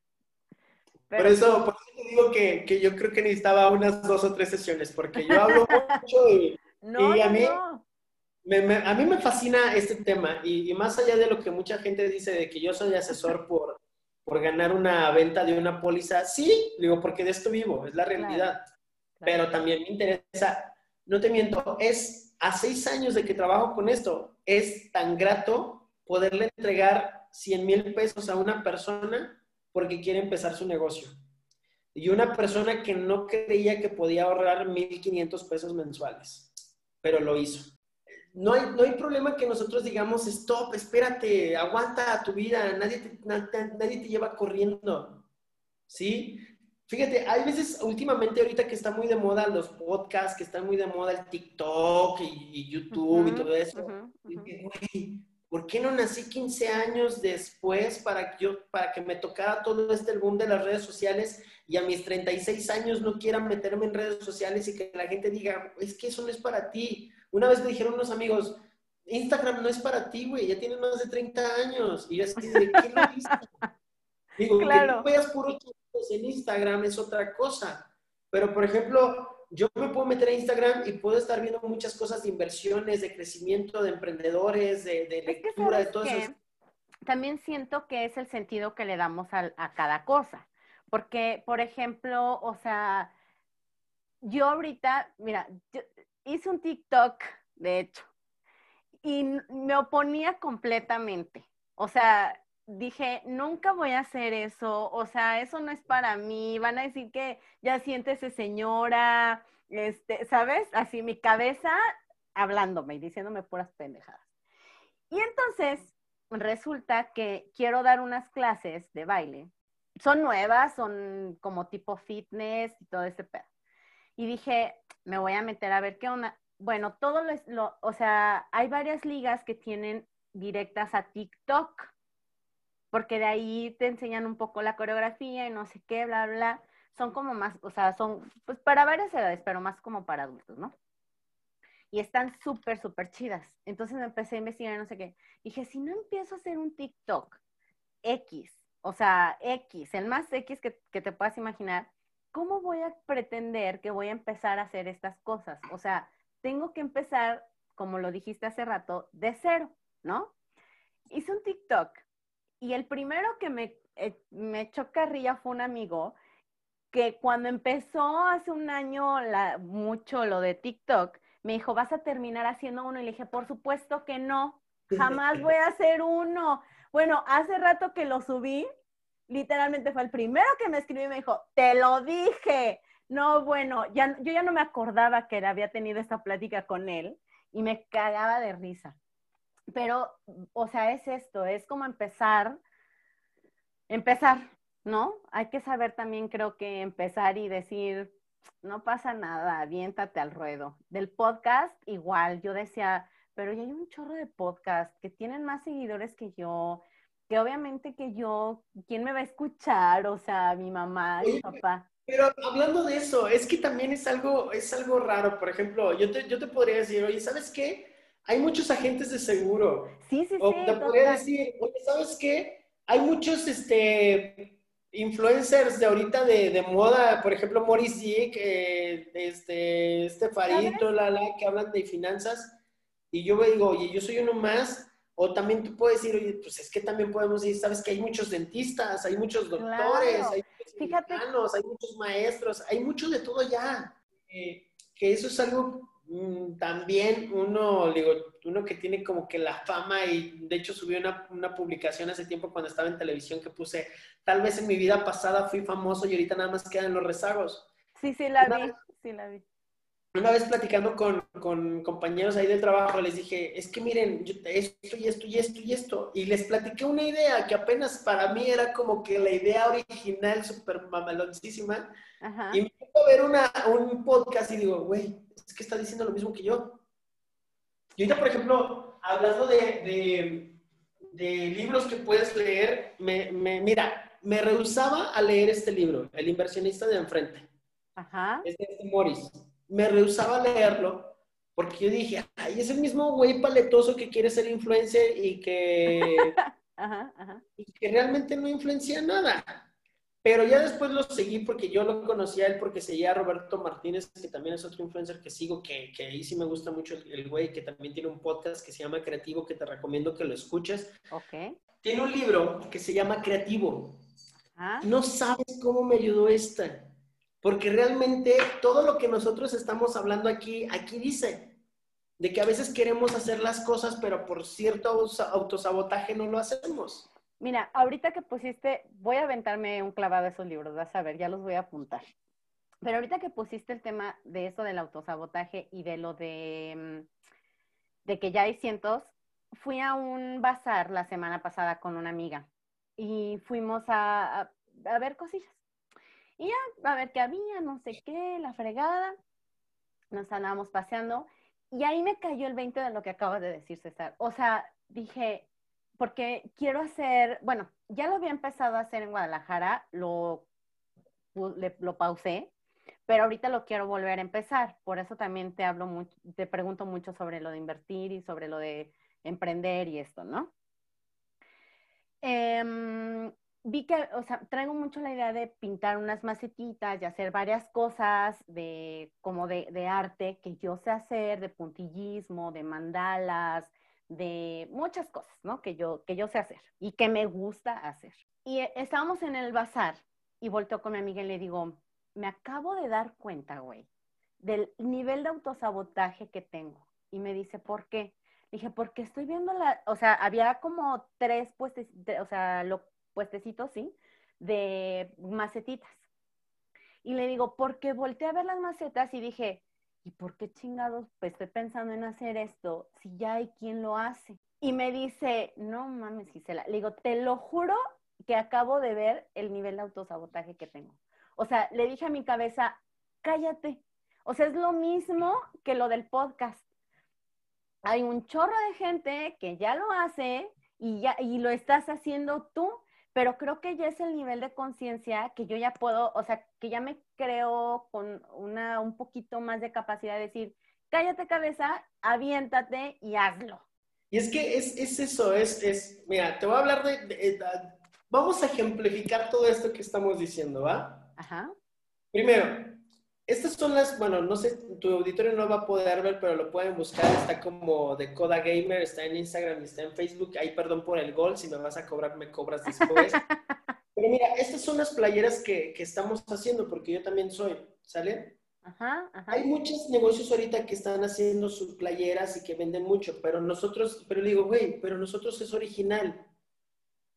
Por, eso, por te digo que, que, yo creo que necesitaba unas dos o tres sesiones, porque yo hablo mucho y, y a mí... Me, a mí me fascina este tema y, y, más allá de lo que mucha gente dice de que yo soy asesor por, por ganar una venta de una póliza, sí, digo, porque de esto vivo, es la realidad. Pero también me interesa no te miento, es a seis años de que trabajo con esto, es tan grato poderle entregar 100 mil pesos a una persona porque quiere empezar su negocio. Y una persona que no creía que podía ahorrar 1.500 pesos mensuales, pero lo hizo. No hay, no hay problema que nosotros digamos, stop, espérate, aguanta tu vida, nadie te, nadie te lleva corriendo. ¿Sí? Fíjate, hay veces últimamente ahorita que está muy de moda los podcasts, que está muy de moda el TikTok y, YouTube y todo eso. ¿Por qué no nací 15 años después para que, yo, para que me tocara todo este boom de las redes sociales y a mis 36 años no quiera meterme en redes sociales y que la gente diga, es que eso no es para ti? Una vez me dijeron unos amigos, Instagram no es para ti, güey, ya tienes más de 30 años. Y yo así, ¿de qué lo viste? Digo, claro. que tú veas puro en Instagram es otra cosa. Pero, por ejemplo, yo me puedo meter a Instagram y puedo estar viendo muchas cosas de inversiones, de crecimiento, de emprendedores, de, lectura, de todo eso. También siento que es el sentido que le damos a, cada cosa. Porque, por ejemplo, o sea, yo ahorita, mira, hice un TikTok, de hecho, y me oponía completamente. O sea, dije, nunca voy a hacer eso, o sea, eso no es para mí, van a decir que ya siéntese señora, este, ¿sabes? Así mi cabeza hablándome y diciéndome puras pendejadas. Y entonces resulta que quiero dar unas clases de baile. Son nuevas, son como tipo fitness y todo ese pedo. Y dije, me voy a meter a ver qué onda. Bueno, todo lo, lo o sea, hay varias ligas que tienen directas a TikTok porque de ahí te enseñan un poco la coreografía y no sé qué, bla, bla. Son como más, o sea, son pues para varias edades, pero más como para adultos, ¿no? Y están súper, súper chidas. Entonces me empecé a investigar no sé qué. Dije, si no empiezo a hacer un TikTok X, o sea, X, el más X que, que te puedas imaginar, ¿cómo voy a pretender que voy a empezar a hacer estas cosas? O sea, tengo que empezar, como lo dijiste hace rato, de cero, ¿no? Hice un TikTok y el primero que me, eh, me echó carrilla fue un amigo que cuando empezó hace un año mucho lo de TikTok, me dijo, vas a terminar haciendo uno. Y le dije, por supuesto que no, jamás voy a hacer uno. Bueno, hace rato que lo subí, literalmente fue el primero que me escribió y me dijo, te lo dije. No, bueno, ya, yo ya no me acordaba que había tenido esta plática con él y me cagaba de risa. Pero, o sea, es esto, es como empezar, empezar, ¿no? Hay que saber también, creo que empezar y decir, no pasa nada, aviéntate al ruedo. Del podcast, igual, yo decía, pero ya hay un chorro de podcast que tienen más seguidores que yo, que obviamente que yo, ¿quién me va a escuchar? O sea, mi mamá, mi papá. Pero hablando de eso, es que también es algo, es algo raro. Por ejemplo, yo te, yo te podría decir, oye, ¿sabes qué? Hay muchos agentes de seguro. Sí, sí, o sí. te podría decir, oye, ¿sabes qué? Hay muchos este, influencers de ahorita de, de moda, por ejemplo, Morris Dick, eh, este, este Farito, la, la, que hablan de finanzas. Y yo me digo, oye, yo soy uno más. O también tú puedes decir, oye, pues es que también podemos decir, sabes que hay muchos dentistas, hay muchos doctores, hay muchos Fíjate. hay muchos maestros, hay mucho de todo ya. Eh, que eso es algo también uno, digo, uno que tiene como que la fama y de hecho subí una, una, publicación hace tiempo cuando estaba en televisión que puse, tal vez en mi vida pasada fui famoso y ahorita nada más quedan los rezagos. Sí, sí, la vi, sí, la vi. una vez platicando con, con, compañeros ahí del trabajo, les dije, es que miren, esto y esto y esto y esto, y les platiqué una idea que apenas para mí era como que la idea original, súper mamaloncísima, y me a ver una, un podcast y digo, güey, es que está diciendo lo mismo que yo. Y ahorita, por ejemplo, hablando de, de, de libros que puedes leer, me, me, mira, me rehusaba a leer este libro, El inversionista de enfrente. Ajá. Es de Morris me rehusaba a leerlo porque yo dije, ay, es el mismo güey paletoso que quiere ser influencer y que, y que realmente no influencia nada. Pero ya después lo seguí porque yo lo conocía a él porque seguía a Roberto Martínez, que también es otro influencer que sigo, que, que ahí sí me gusta mucho el, güey, que también tiene un podcast que se llama Creativo, que te recomiendo que lo escuches. Ok. Tiene un libro que se llama Creativo. Ah. No sabes cómo me ayudó esta. Porque realmente todo lo que nosotros estamos hablando aquí, aquí dice, de que a veces queremos hacer las cosas, pero por cierto autosabotaje no lo hacemos. Mira, ahorita que pusiste, voy a aventarme un clavado de esos libros, vas a ver, ya los voy a apuntar. Pero ahorita que pusiste el tema de eso del autosabotaje y de lo de, mm, de que ya hay cientos, fui a un bazar la semana pasada con una amiga y fuimos a, a ver cosillas. Y ya, a ver qué había, no sé qué, la fregada. Nos andábamos paseando. Y ahí me cayó el 20 de lo que acabas de decir, César. O sea, dije, porque quiero hacer, bueno, ya lo había empezado a hacer en Guadalajara, lo, lo pausé, pero ahorita lo quiero volver a empezar. Por eso también te hablo mucho, te pregunto mucho sobre lo de invertir y sobre lo de emprender y esto, ¿no? Eh, vi que, o sea, traigo mucho la idea de pintar unas macetitas y hacer varias cosas de, como de, de, arte que yo sé hacer, de puntillismo, de mandalas, de muchas cosas, ¿no? Que yo, que yo sé hacer y que me gusta hacer. Y eh, estábamos en el bazar y volteo con mi amiga y le digo, me acabo de dar cuenta, güey, del nivel de autosabotaje que tengo. Y me dice, ¿por qué? Dije, porque estoy viendo la, o sea, había como tres puestos, o sea, lo, puestecitos, ¿sí? De macetitas. Y le digo, porque volteé a ver las macetas y dije, ¿y por qué chingados pues, estoy pensando en hacer esto si ya hay quien lo hace? Y me dice, no mames, Gisela. Le digo, te lo juro que acabo de ver el nivel de autosabotaje que tengo. O sea, le dije a mi cabeza, cállate. O sea, es lo mismo que lo del podcast. Hay un chorro de gente que ya lo hace y, ya, y lo estás haciendo tú pero creo que ya es el nivel de conciencia que yo ya puedo, o sea, que ya me creo con una, un poquito más de capacidad de decir, cállate cabeza, aviéntate y hazlo. Y es que es, es eso, es, es, mira, te voy a hablar de, vamos a ejemplificar todo esto que estamos diciendo, ¿va? Ajá. Primero, estas son las, bueno, no sé, tu auditorio no va a poder ver, pero lo pueden buscar. Está como de Coda Gamer, está en Instagram y está en Facebook. Ahí, perdón por el gol, si me vas a cobrar, me cobras después. pero mira, estas son las playeras que, que estamos haciendo, porque yo también soy, ¿sale? Ajá, ajá. Hay muchos negocios ahorita que están haciendo sus playeras y que venden mucho, pero nosotros, pero digo, güey, pero nosotros es original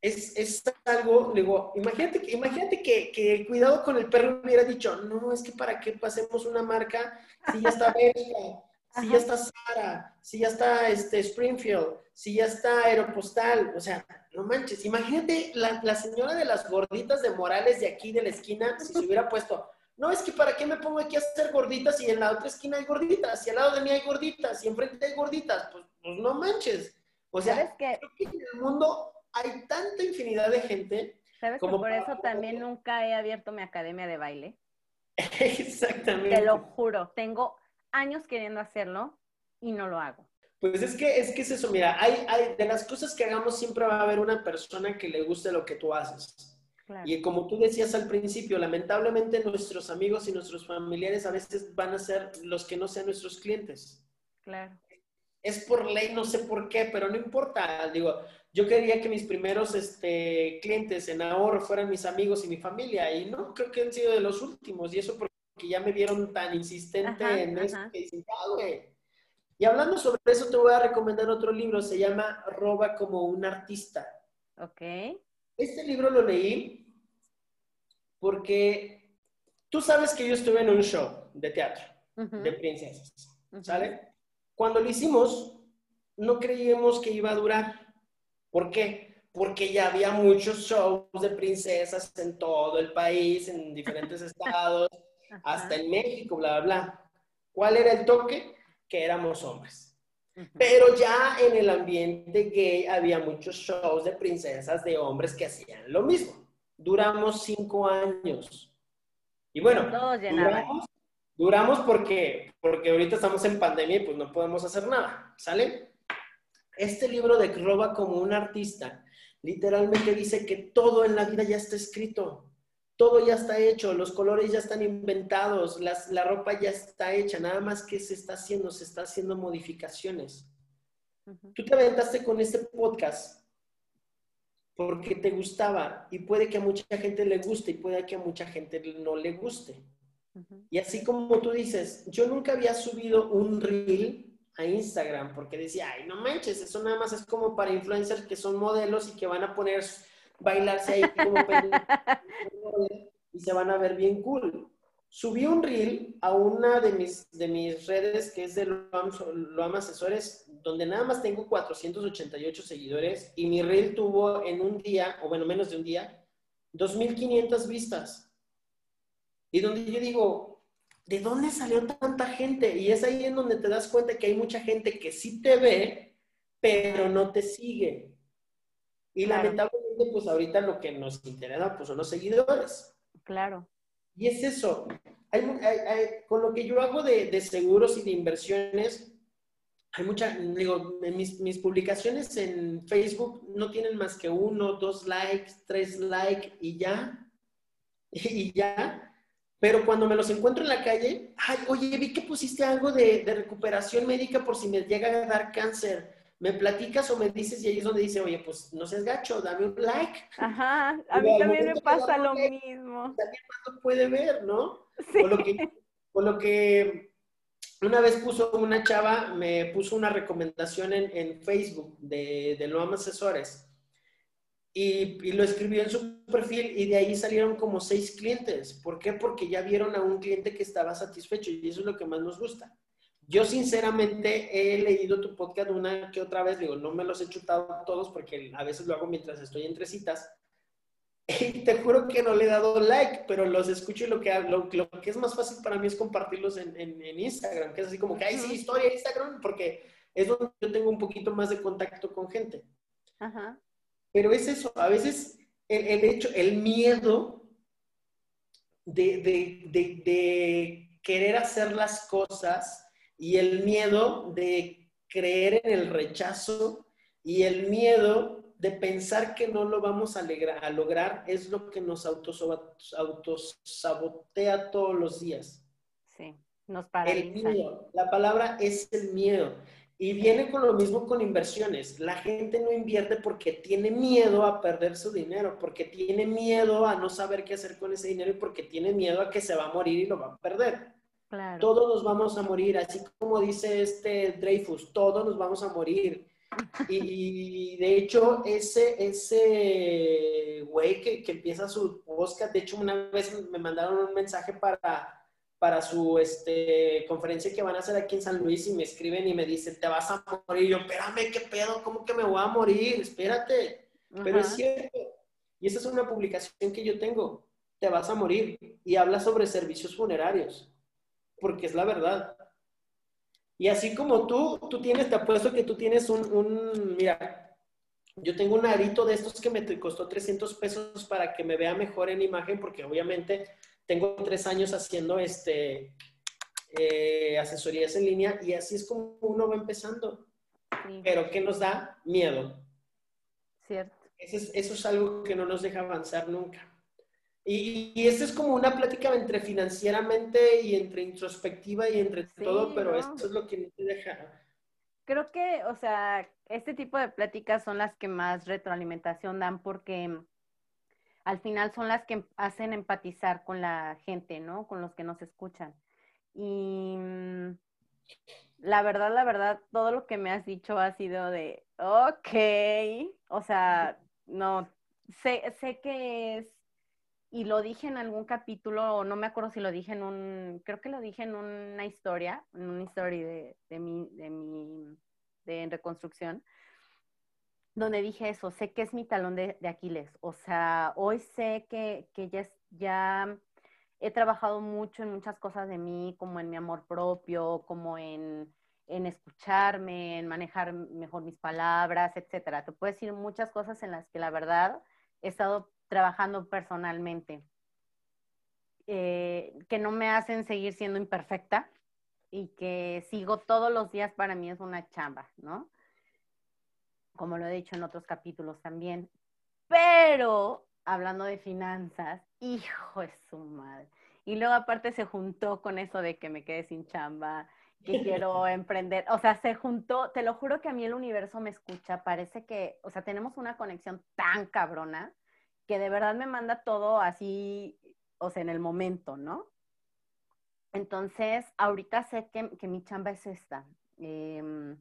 es, es algo, digo, imagínate, que, imagínate que, que, cuidado con el perro hubiera dicho, no, es que para qué pasemos una marca si ya está Bershka, si ya está Sara, si ya está este, Springfield, si ya está Aeropostal, o sea, no manches, imagínate la, la señora de las gorditas de Morales de aquí de la esquina, si se hubiera puesto, no, es que para qué me pongo aquí a hacer gorditas y en la otra esquina hay gorditas, y al lado de mí hay gorditas, y enfrente hay gorditas, pues, pues no manches. O sea, ¿Sabes que en el mundo hay tanta infinidad de gente. ¿Sabes como que por eso también nunca he abierto mi academia de baile? Exactamente. Te lo juro, tengo años queriendo hacerlo y no lo hago. Pues es que es, que es eso, mira, hay, hay, de las cosas que hagamos siempre va a haber una persona que le guste lo que tú haces. Y como tú decías al principio, lamentablemente nuestros amigos y nuestros familiares a veces van a ser los que no sean nuestros clientes. Claro. Es por ley, no sé por qué, pero no importa. Digo, yo quería que mis primeros este, clientes en ahorro fueran mis amigos y mi familia, y no, creo que han sido de los últimos, y eso porque ya me vieron tan insistente en eso que dicen, ah, güey. Y hablando sobre eso, te voy a recomendar otro libro, se llama Roba como un artista. Ok. Este libro lo leí porque tú sabes que yo estuve en un show de teatro. de princesas. ¿Sale? Cuando lo hicimos, no creíamos que iba a durar. ¿Por qué? Porque ya había muchos shows de princesas en todo el país, en diferentes estados, hasta en México, bla, bla, bla. ¿Cuál era el toque? Que éramos hombres. Pero ya en el ambiente gay había muchos shows de princesas de hombres que hacían lo mismo. Duramos cinco años. Y bueno, duramos, duramos, porque, porque ahorita estamos en pandemia y pues no podemos hacer nada, ¿sale? Este libro de Roba como un artista literalmente dice que todo en la vida ya está escrito, todo ya está hecho, los colores ya están inventados, la ropa ya está hecha, nada más que se está haciendo, se está haciendo modificaciones. Tú te aventaste con este podcast porque te gustaba y puede que a mucha gente le guste y puede que a mucha gente no le guste. Y así como tú dices, yo nunca había subido un reel a Instagram porque decía, ay, no manches, eso nada más es como para influencers que son modelos y que van a poner bailarse ahí como y se van a ver bien cool. Subí un reel a una de mis, de mis redes que es de Loam, Asesores, donde nada más tengo 488 seguidores y mi reel tuvo en un día, o bueno, menos de un día, 2.500 vistas. Y donde yo digo, ¿de dónde salió tanta gente? Y es ahí en donde te das cuenta que hay mucha gente que sí te ve, pero no te sigue. Y lamentablemente, pues ahorita lo que nos interesa pues, son los seguidores. Claro. Y es eso. con lo que yo hago de, seguros y de inversiones, hay mucha, digo, mis, mis, publicaciones en Facebook no tienen más que uno, dos likes, tres likes y ya. Y ya. Pero cuando me los encuentro en la calle, ay, oye, vi que pusiste algo de, recuperación médica por si me llega a dar cáncer. ¿Me platicas o me dices? Y ahí es donde dice, oye, pues no seas gacho, dame un like. Ajá, a mí también me pasa lo mismo. También más lo puede ver, ¿no? Sí. Con lo que, lo que una vez puso una chava, me puso una recomendación en, Facebook de, de Loam Asesores y, lo escribió en su perfil y de ahí salieron como seis clientes. ¿Por qué? Porque ya vieron a un cliente que estaba satisfecho y eso es lo que más nos gusta. Yo sinceramente he leído tu podcast una que otra vez, digo, no me los he chutado todos porque a veces lo hago mientras estoy entre citas. Y te juro que no le he dado like, pero los escucho y lo que, lo, lo que es más fácil para mí es compartirlos en, en, en, Instagram, que es así como que, ay, sí, historia Instagram, porque es donde yo tengo un poquito más de contacto con gente. Ajá. Pero es eso, a veces el, hecho, el miedo de, querer hacer las cosas y el miedo de creer en el rechazo y el miedo de pensar que no lo vamos a, a lograr es lo que nos autosabotea todos los días. Sí, nos paraliza. El miedo, la palabra es el miedo. Y viene con lo mismo con inversiones. La gente no invierte porque tiene miedo a perder su dinero, porque tiene miedo a no saber qué hacer con ese dinero y porque tiene miedo a que se va a morir y lo va a perder. Todos nos vamos a morir, así como dice este Dreyfus, todos nos vamos a morir. Y, de hecho, ese, ese güey que, que empieza su podcast, de hecho, una vez me mandaron un mensaje para para su este, conferencia que van a hacer aquí en San Luis y me escriben y me dicen, te vas a morir. Y yo, espérame, ¿qué pedo? ¿Cómo que me voy a morir? Espérate. Pero es cierto. Y esa es una publicación que yo tengo. Te vas a morir. Y habla sobre servicios funerarios. Porque es la verdad. Y así como tú, tú tienes, te apuesto que tú tienes un, un mira, yo tengo un arito de estos que me costó 300 pesos para que me vea mejor en imagen, porque obviamente tengo tres años haciendo este, eh, asesorías en línea y así es como uno va empezando. Pero ¿qué nos da? Miedo. Cierto. Eso es, eso es algo que no nos deja avanzar nunca. Y, y esto es como una plática entre financieramente y entre introspectiva y entre todo, pero esto es lo que no te deja. Creo que, o sea, este tipo de pláticas son las que más retroalimentación dan porque al final son las que hacen empatizar con la gente, ¿no? Con los que nos escuchan. Y mm, la verdad, la verdad, todo lo que me has dicho ha sido de, ok, o sea, no, sé, sé que es y lo dije en algún capítulo, no me acuerdo si lo dije en un, creo que lo dije en una historia, en una historia de, de mi, de mi, de reconstrucción, donde dije eso, sé que es mi talón de, Aquiles. O sea, hoy sé que, que ya, ya he trabajado mucho en muchas cosas de mí, como en mi amor propio, como en, en escucharme, en manejar mejor mis palabras, etcétera. Te puedo decir muchas cosas en las que la verdad he estado trabajando personalmente, eh, que no me hacen seguir siendo imperfecta y que sigo todos los días para mí es una chamba, ¿no? Como lo he dicho en otros capítulos también. Pero, hablando de finanzas, hijo de su madre. Y luego aparte se juntó con eso de que me quedé sin chamba, que quiero emprender. O sea, se juntó, te lo juro que a mí el universo me escucha. Parece que, o sea, tenemos una conexión tan cabrona que de verdad me manda todo así, o sea, en el momento, ¿no? Entonces, ahorita sé que, que mi chamba es esta. Eh,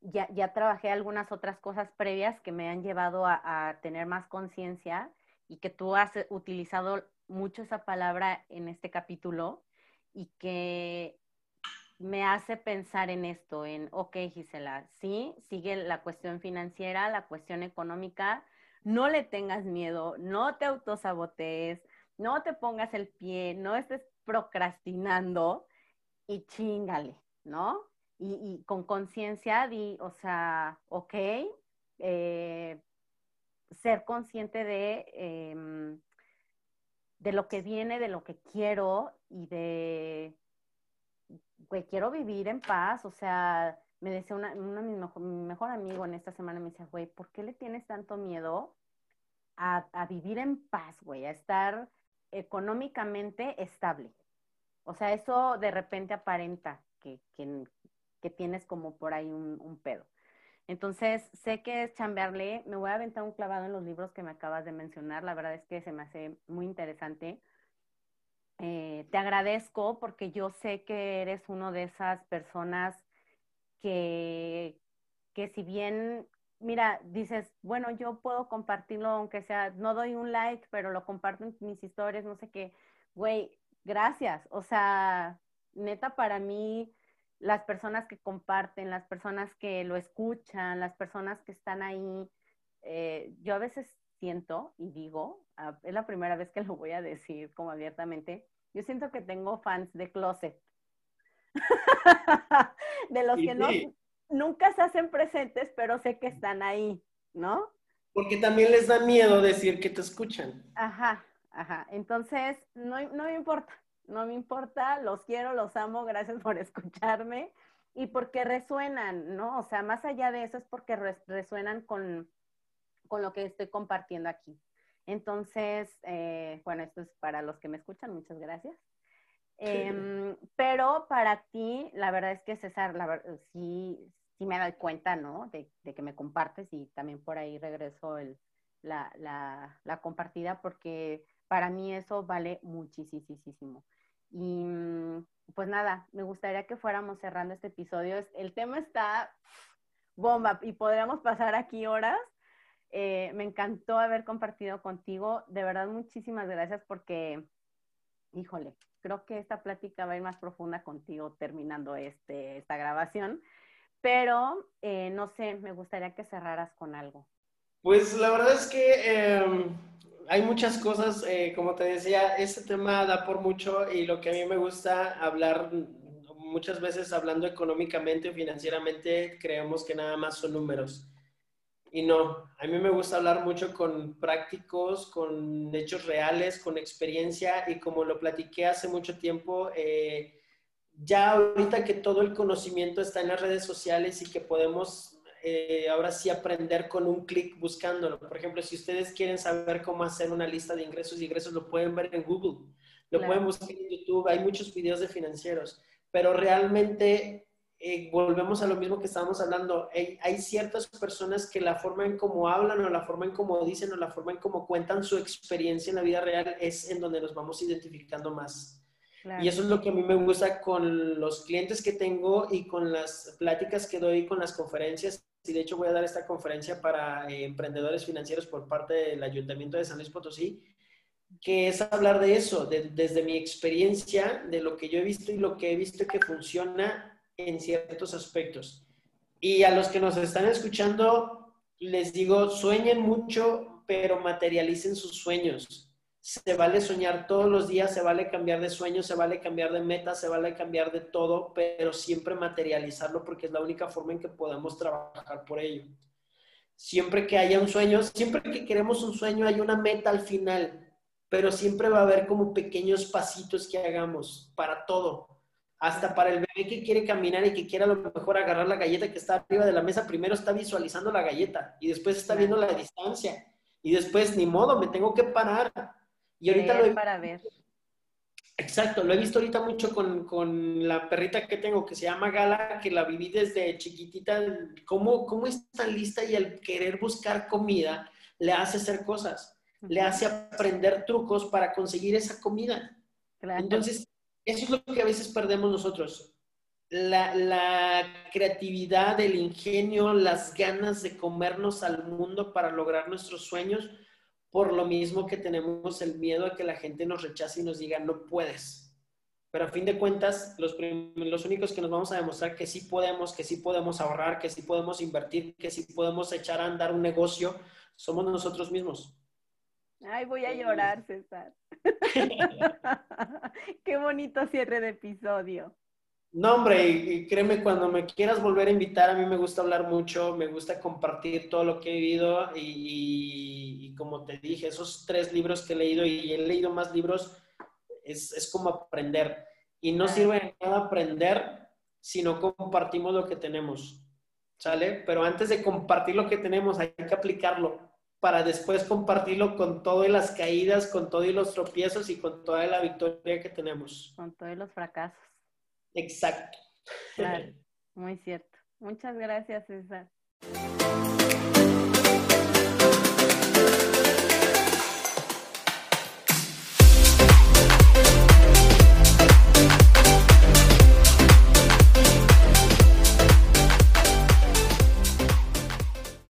ya, trabajé algunas otras cosas previas que me han llevado a, tener más conciencia y que tú has utilizado mucho esa palabra en este capítulo y que me hace pensar en esto, en, ok, Gisela, sí, sigue la cuestión financiera, la cuestión económica, no le tengas miedo, no te autosabotees, no te pongas el pie, no estés procrastinando y chingale, ¿no? Y, con conciencia di, o sea, ok, eh, ser consciente de, em, de lo que viene, de lo que quiero y de, güey, quiero vivir en paz, o sea, me decía una, una mi, mejor, mi mejor amigo en esta semana, me decía, güey, ¿por qué le tienes tanto miedo a, a vivir en paz, güey, a estar económicamente estable? O sea, eso de repente aparenta que, que, que tienes como por ahí un, pedo. Entonces, sé que es chambearle, me voy a aventar un clavado en los libros que me acabas de mencionar, la verdad es que se me hace muy interesante. Eh, te agradezco porque yo sé que eres uno de esas personas que, que si bien, mira, dices, bueno, yo puedo compartirlo aunque sea, no doy un like, pero lo comparto en mis historias, no sé qué, güey, gracias. O sea, neta, para mí las personas que comparten, las personas que lo escuchan, las personas que están ahí. Eh, yo a veces siento y digo, es la primera vez que lo voy a decir como abiertamente, yo siento que tengo fans de closet. de los que no, nunca se hacen presentes, pero sé que están ahí, ¿no? Porque también les da miedo decir que te escuchan. Ajá, ajá. Entonces, no, no me importa no me importa, los quiero, los amo, gracias por escucharme y porque resuenan, ¿no? O sea, más allá de eso es porque resuenan con, con lo que estoy compartiendo aquí. Entonces, eh, bueno, esto es para los que me escuchan, muchas gracias. Em, pero para ti, la verdad es que César, la sí, sí me doy cuenta, ¿no? De, que me compartes y también por ahí regreso el, la, la, la compartida porque para mí eso vale muchísimo. Y mm, pues nada, me gustaría que fuéramos cerrando este episodio. El tema está bomba y podríamos pasar aquí horas. Eh, me encantó haber compartido contigo. De verdad, muchísimas gracias porque, híjole, creo que esta plática va a ir más profunda contigo terminando este, esta grabación. Pero, eh, no sé, me gustaría que cerraras con algo. Pues la verdad es que em, hay muchas cosas, eh, como te decía, este tema da por mucho y lo que a mí me gusta hablar, muchas veces hablando económicamente o financieramente, creemos que nada más son números. Y no, a mí me gusta hablar mucho con prácticos, con hechos reales, con experiencia y como lo platiqué hace mucho tiempo, eh, ya ahorita que todo el conocimiento está en las redes sociales y que podemos eh, ahora sí aprender con un clic buscándolo. Por ejemplo, si ustedes quieren saber cómo hacer una lista de ingresos y ingresos, lo pueden ver en Google, lo pueden buscar en YouTube, hay muchos videos de financieros, pero realmente eh, volvemos a lo mismo que estábamos hablando. Hay, hay, ciertas personas que la forma en cómo hablan o la forma en cómo dicen o la forma en cómo cuentan su experiencia en la vida real es en donde nos vamos identificando más. Y eso es lo que a mí me gusta con los clientes que tengo y con las pláticas que doy con las conferencias. Y de hecho voy a dar esta conferencia para eh, emprendedores financieros por parte del Ayuntamiento de San Luis Potosí. que es hablar de eso, desde mi experiencia, de lo que yo he visto y lo que he visto que funciona en ciertos aspectos. Y a los que nos están escuchando, les digo, sueñen mucho, pero materialicen sus sueños. Se vale soñar todos los días, se vale cambiar de sueños, se vale cambiar de metas, se vale cambiar de todo, pero siempre materializarlo porque es la única forma en que podemos trabajar por ello. Siempre que haya un sueño, siempre que queremos un sueño, hay una meta al final pero siempre va a haber como pequeños pasitos que hagamos para todo. Hasta para el bebé que quiere caminar y que quiere a lo mejor agarrar la galleta que está arriba de la mesa, primero está visualizando la galleta y después está viendo la distancia y después ni modo, me tengo que parar. Y ahorita lo he... para ver. Exacto, lo he visto ahorita mucho con, con, la perrita que tengo que se llama Gala, que la viví desde chiquitita, cómo, cómo es tan lista y el querer buscar comida le hace hacer cosas le hace aprender trucos para conseguir esa comida. Entonces, eso es lo que a veces perdemos nosotros. La, creatividad, el ingenio, las ganas de comernos al mundo para lograr nuestros sueños, por lo mismo que tenemos el miedo a que la gente nos rechace y nos diga, no puedes. Pero a fin de cuentas, los, los únicos que nos vamos a demostrar que sí podemos, que sí podemos ahorrar, que sí podemos invertir, que sí podemos echar a andar un negocio, somos nosotros mismos. Ay, voy a llorar, César. Qué bonito cierre de episodio. No, hombre, y, créeme, cuando me quieras volver a invitar, a mí me gusta hablar mucho, me gusta compartir todo lo que he vivido y, como te dije, esos tres libros que he leído y he leído más libros, es, es como aprender. Y no sirve de nada aprender si no compartimos lo que tenemos, ¿sale? Pero antes de compartir lo que tenemos, hay que aplicarlo para después compartirlo con todas las caídas, con todos los tropiezos y con toda la victoria que tenemos. Con todos los fracasos. Exacto. muy cierto. Muchas gracias, César.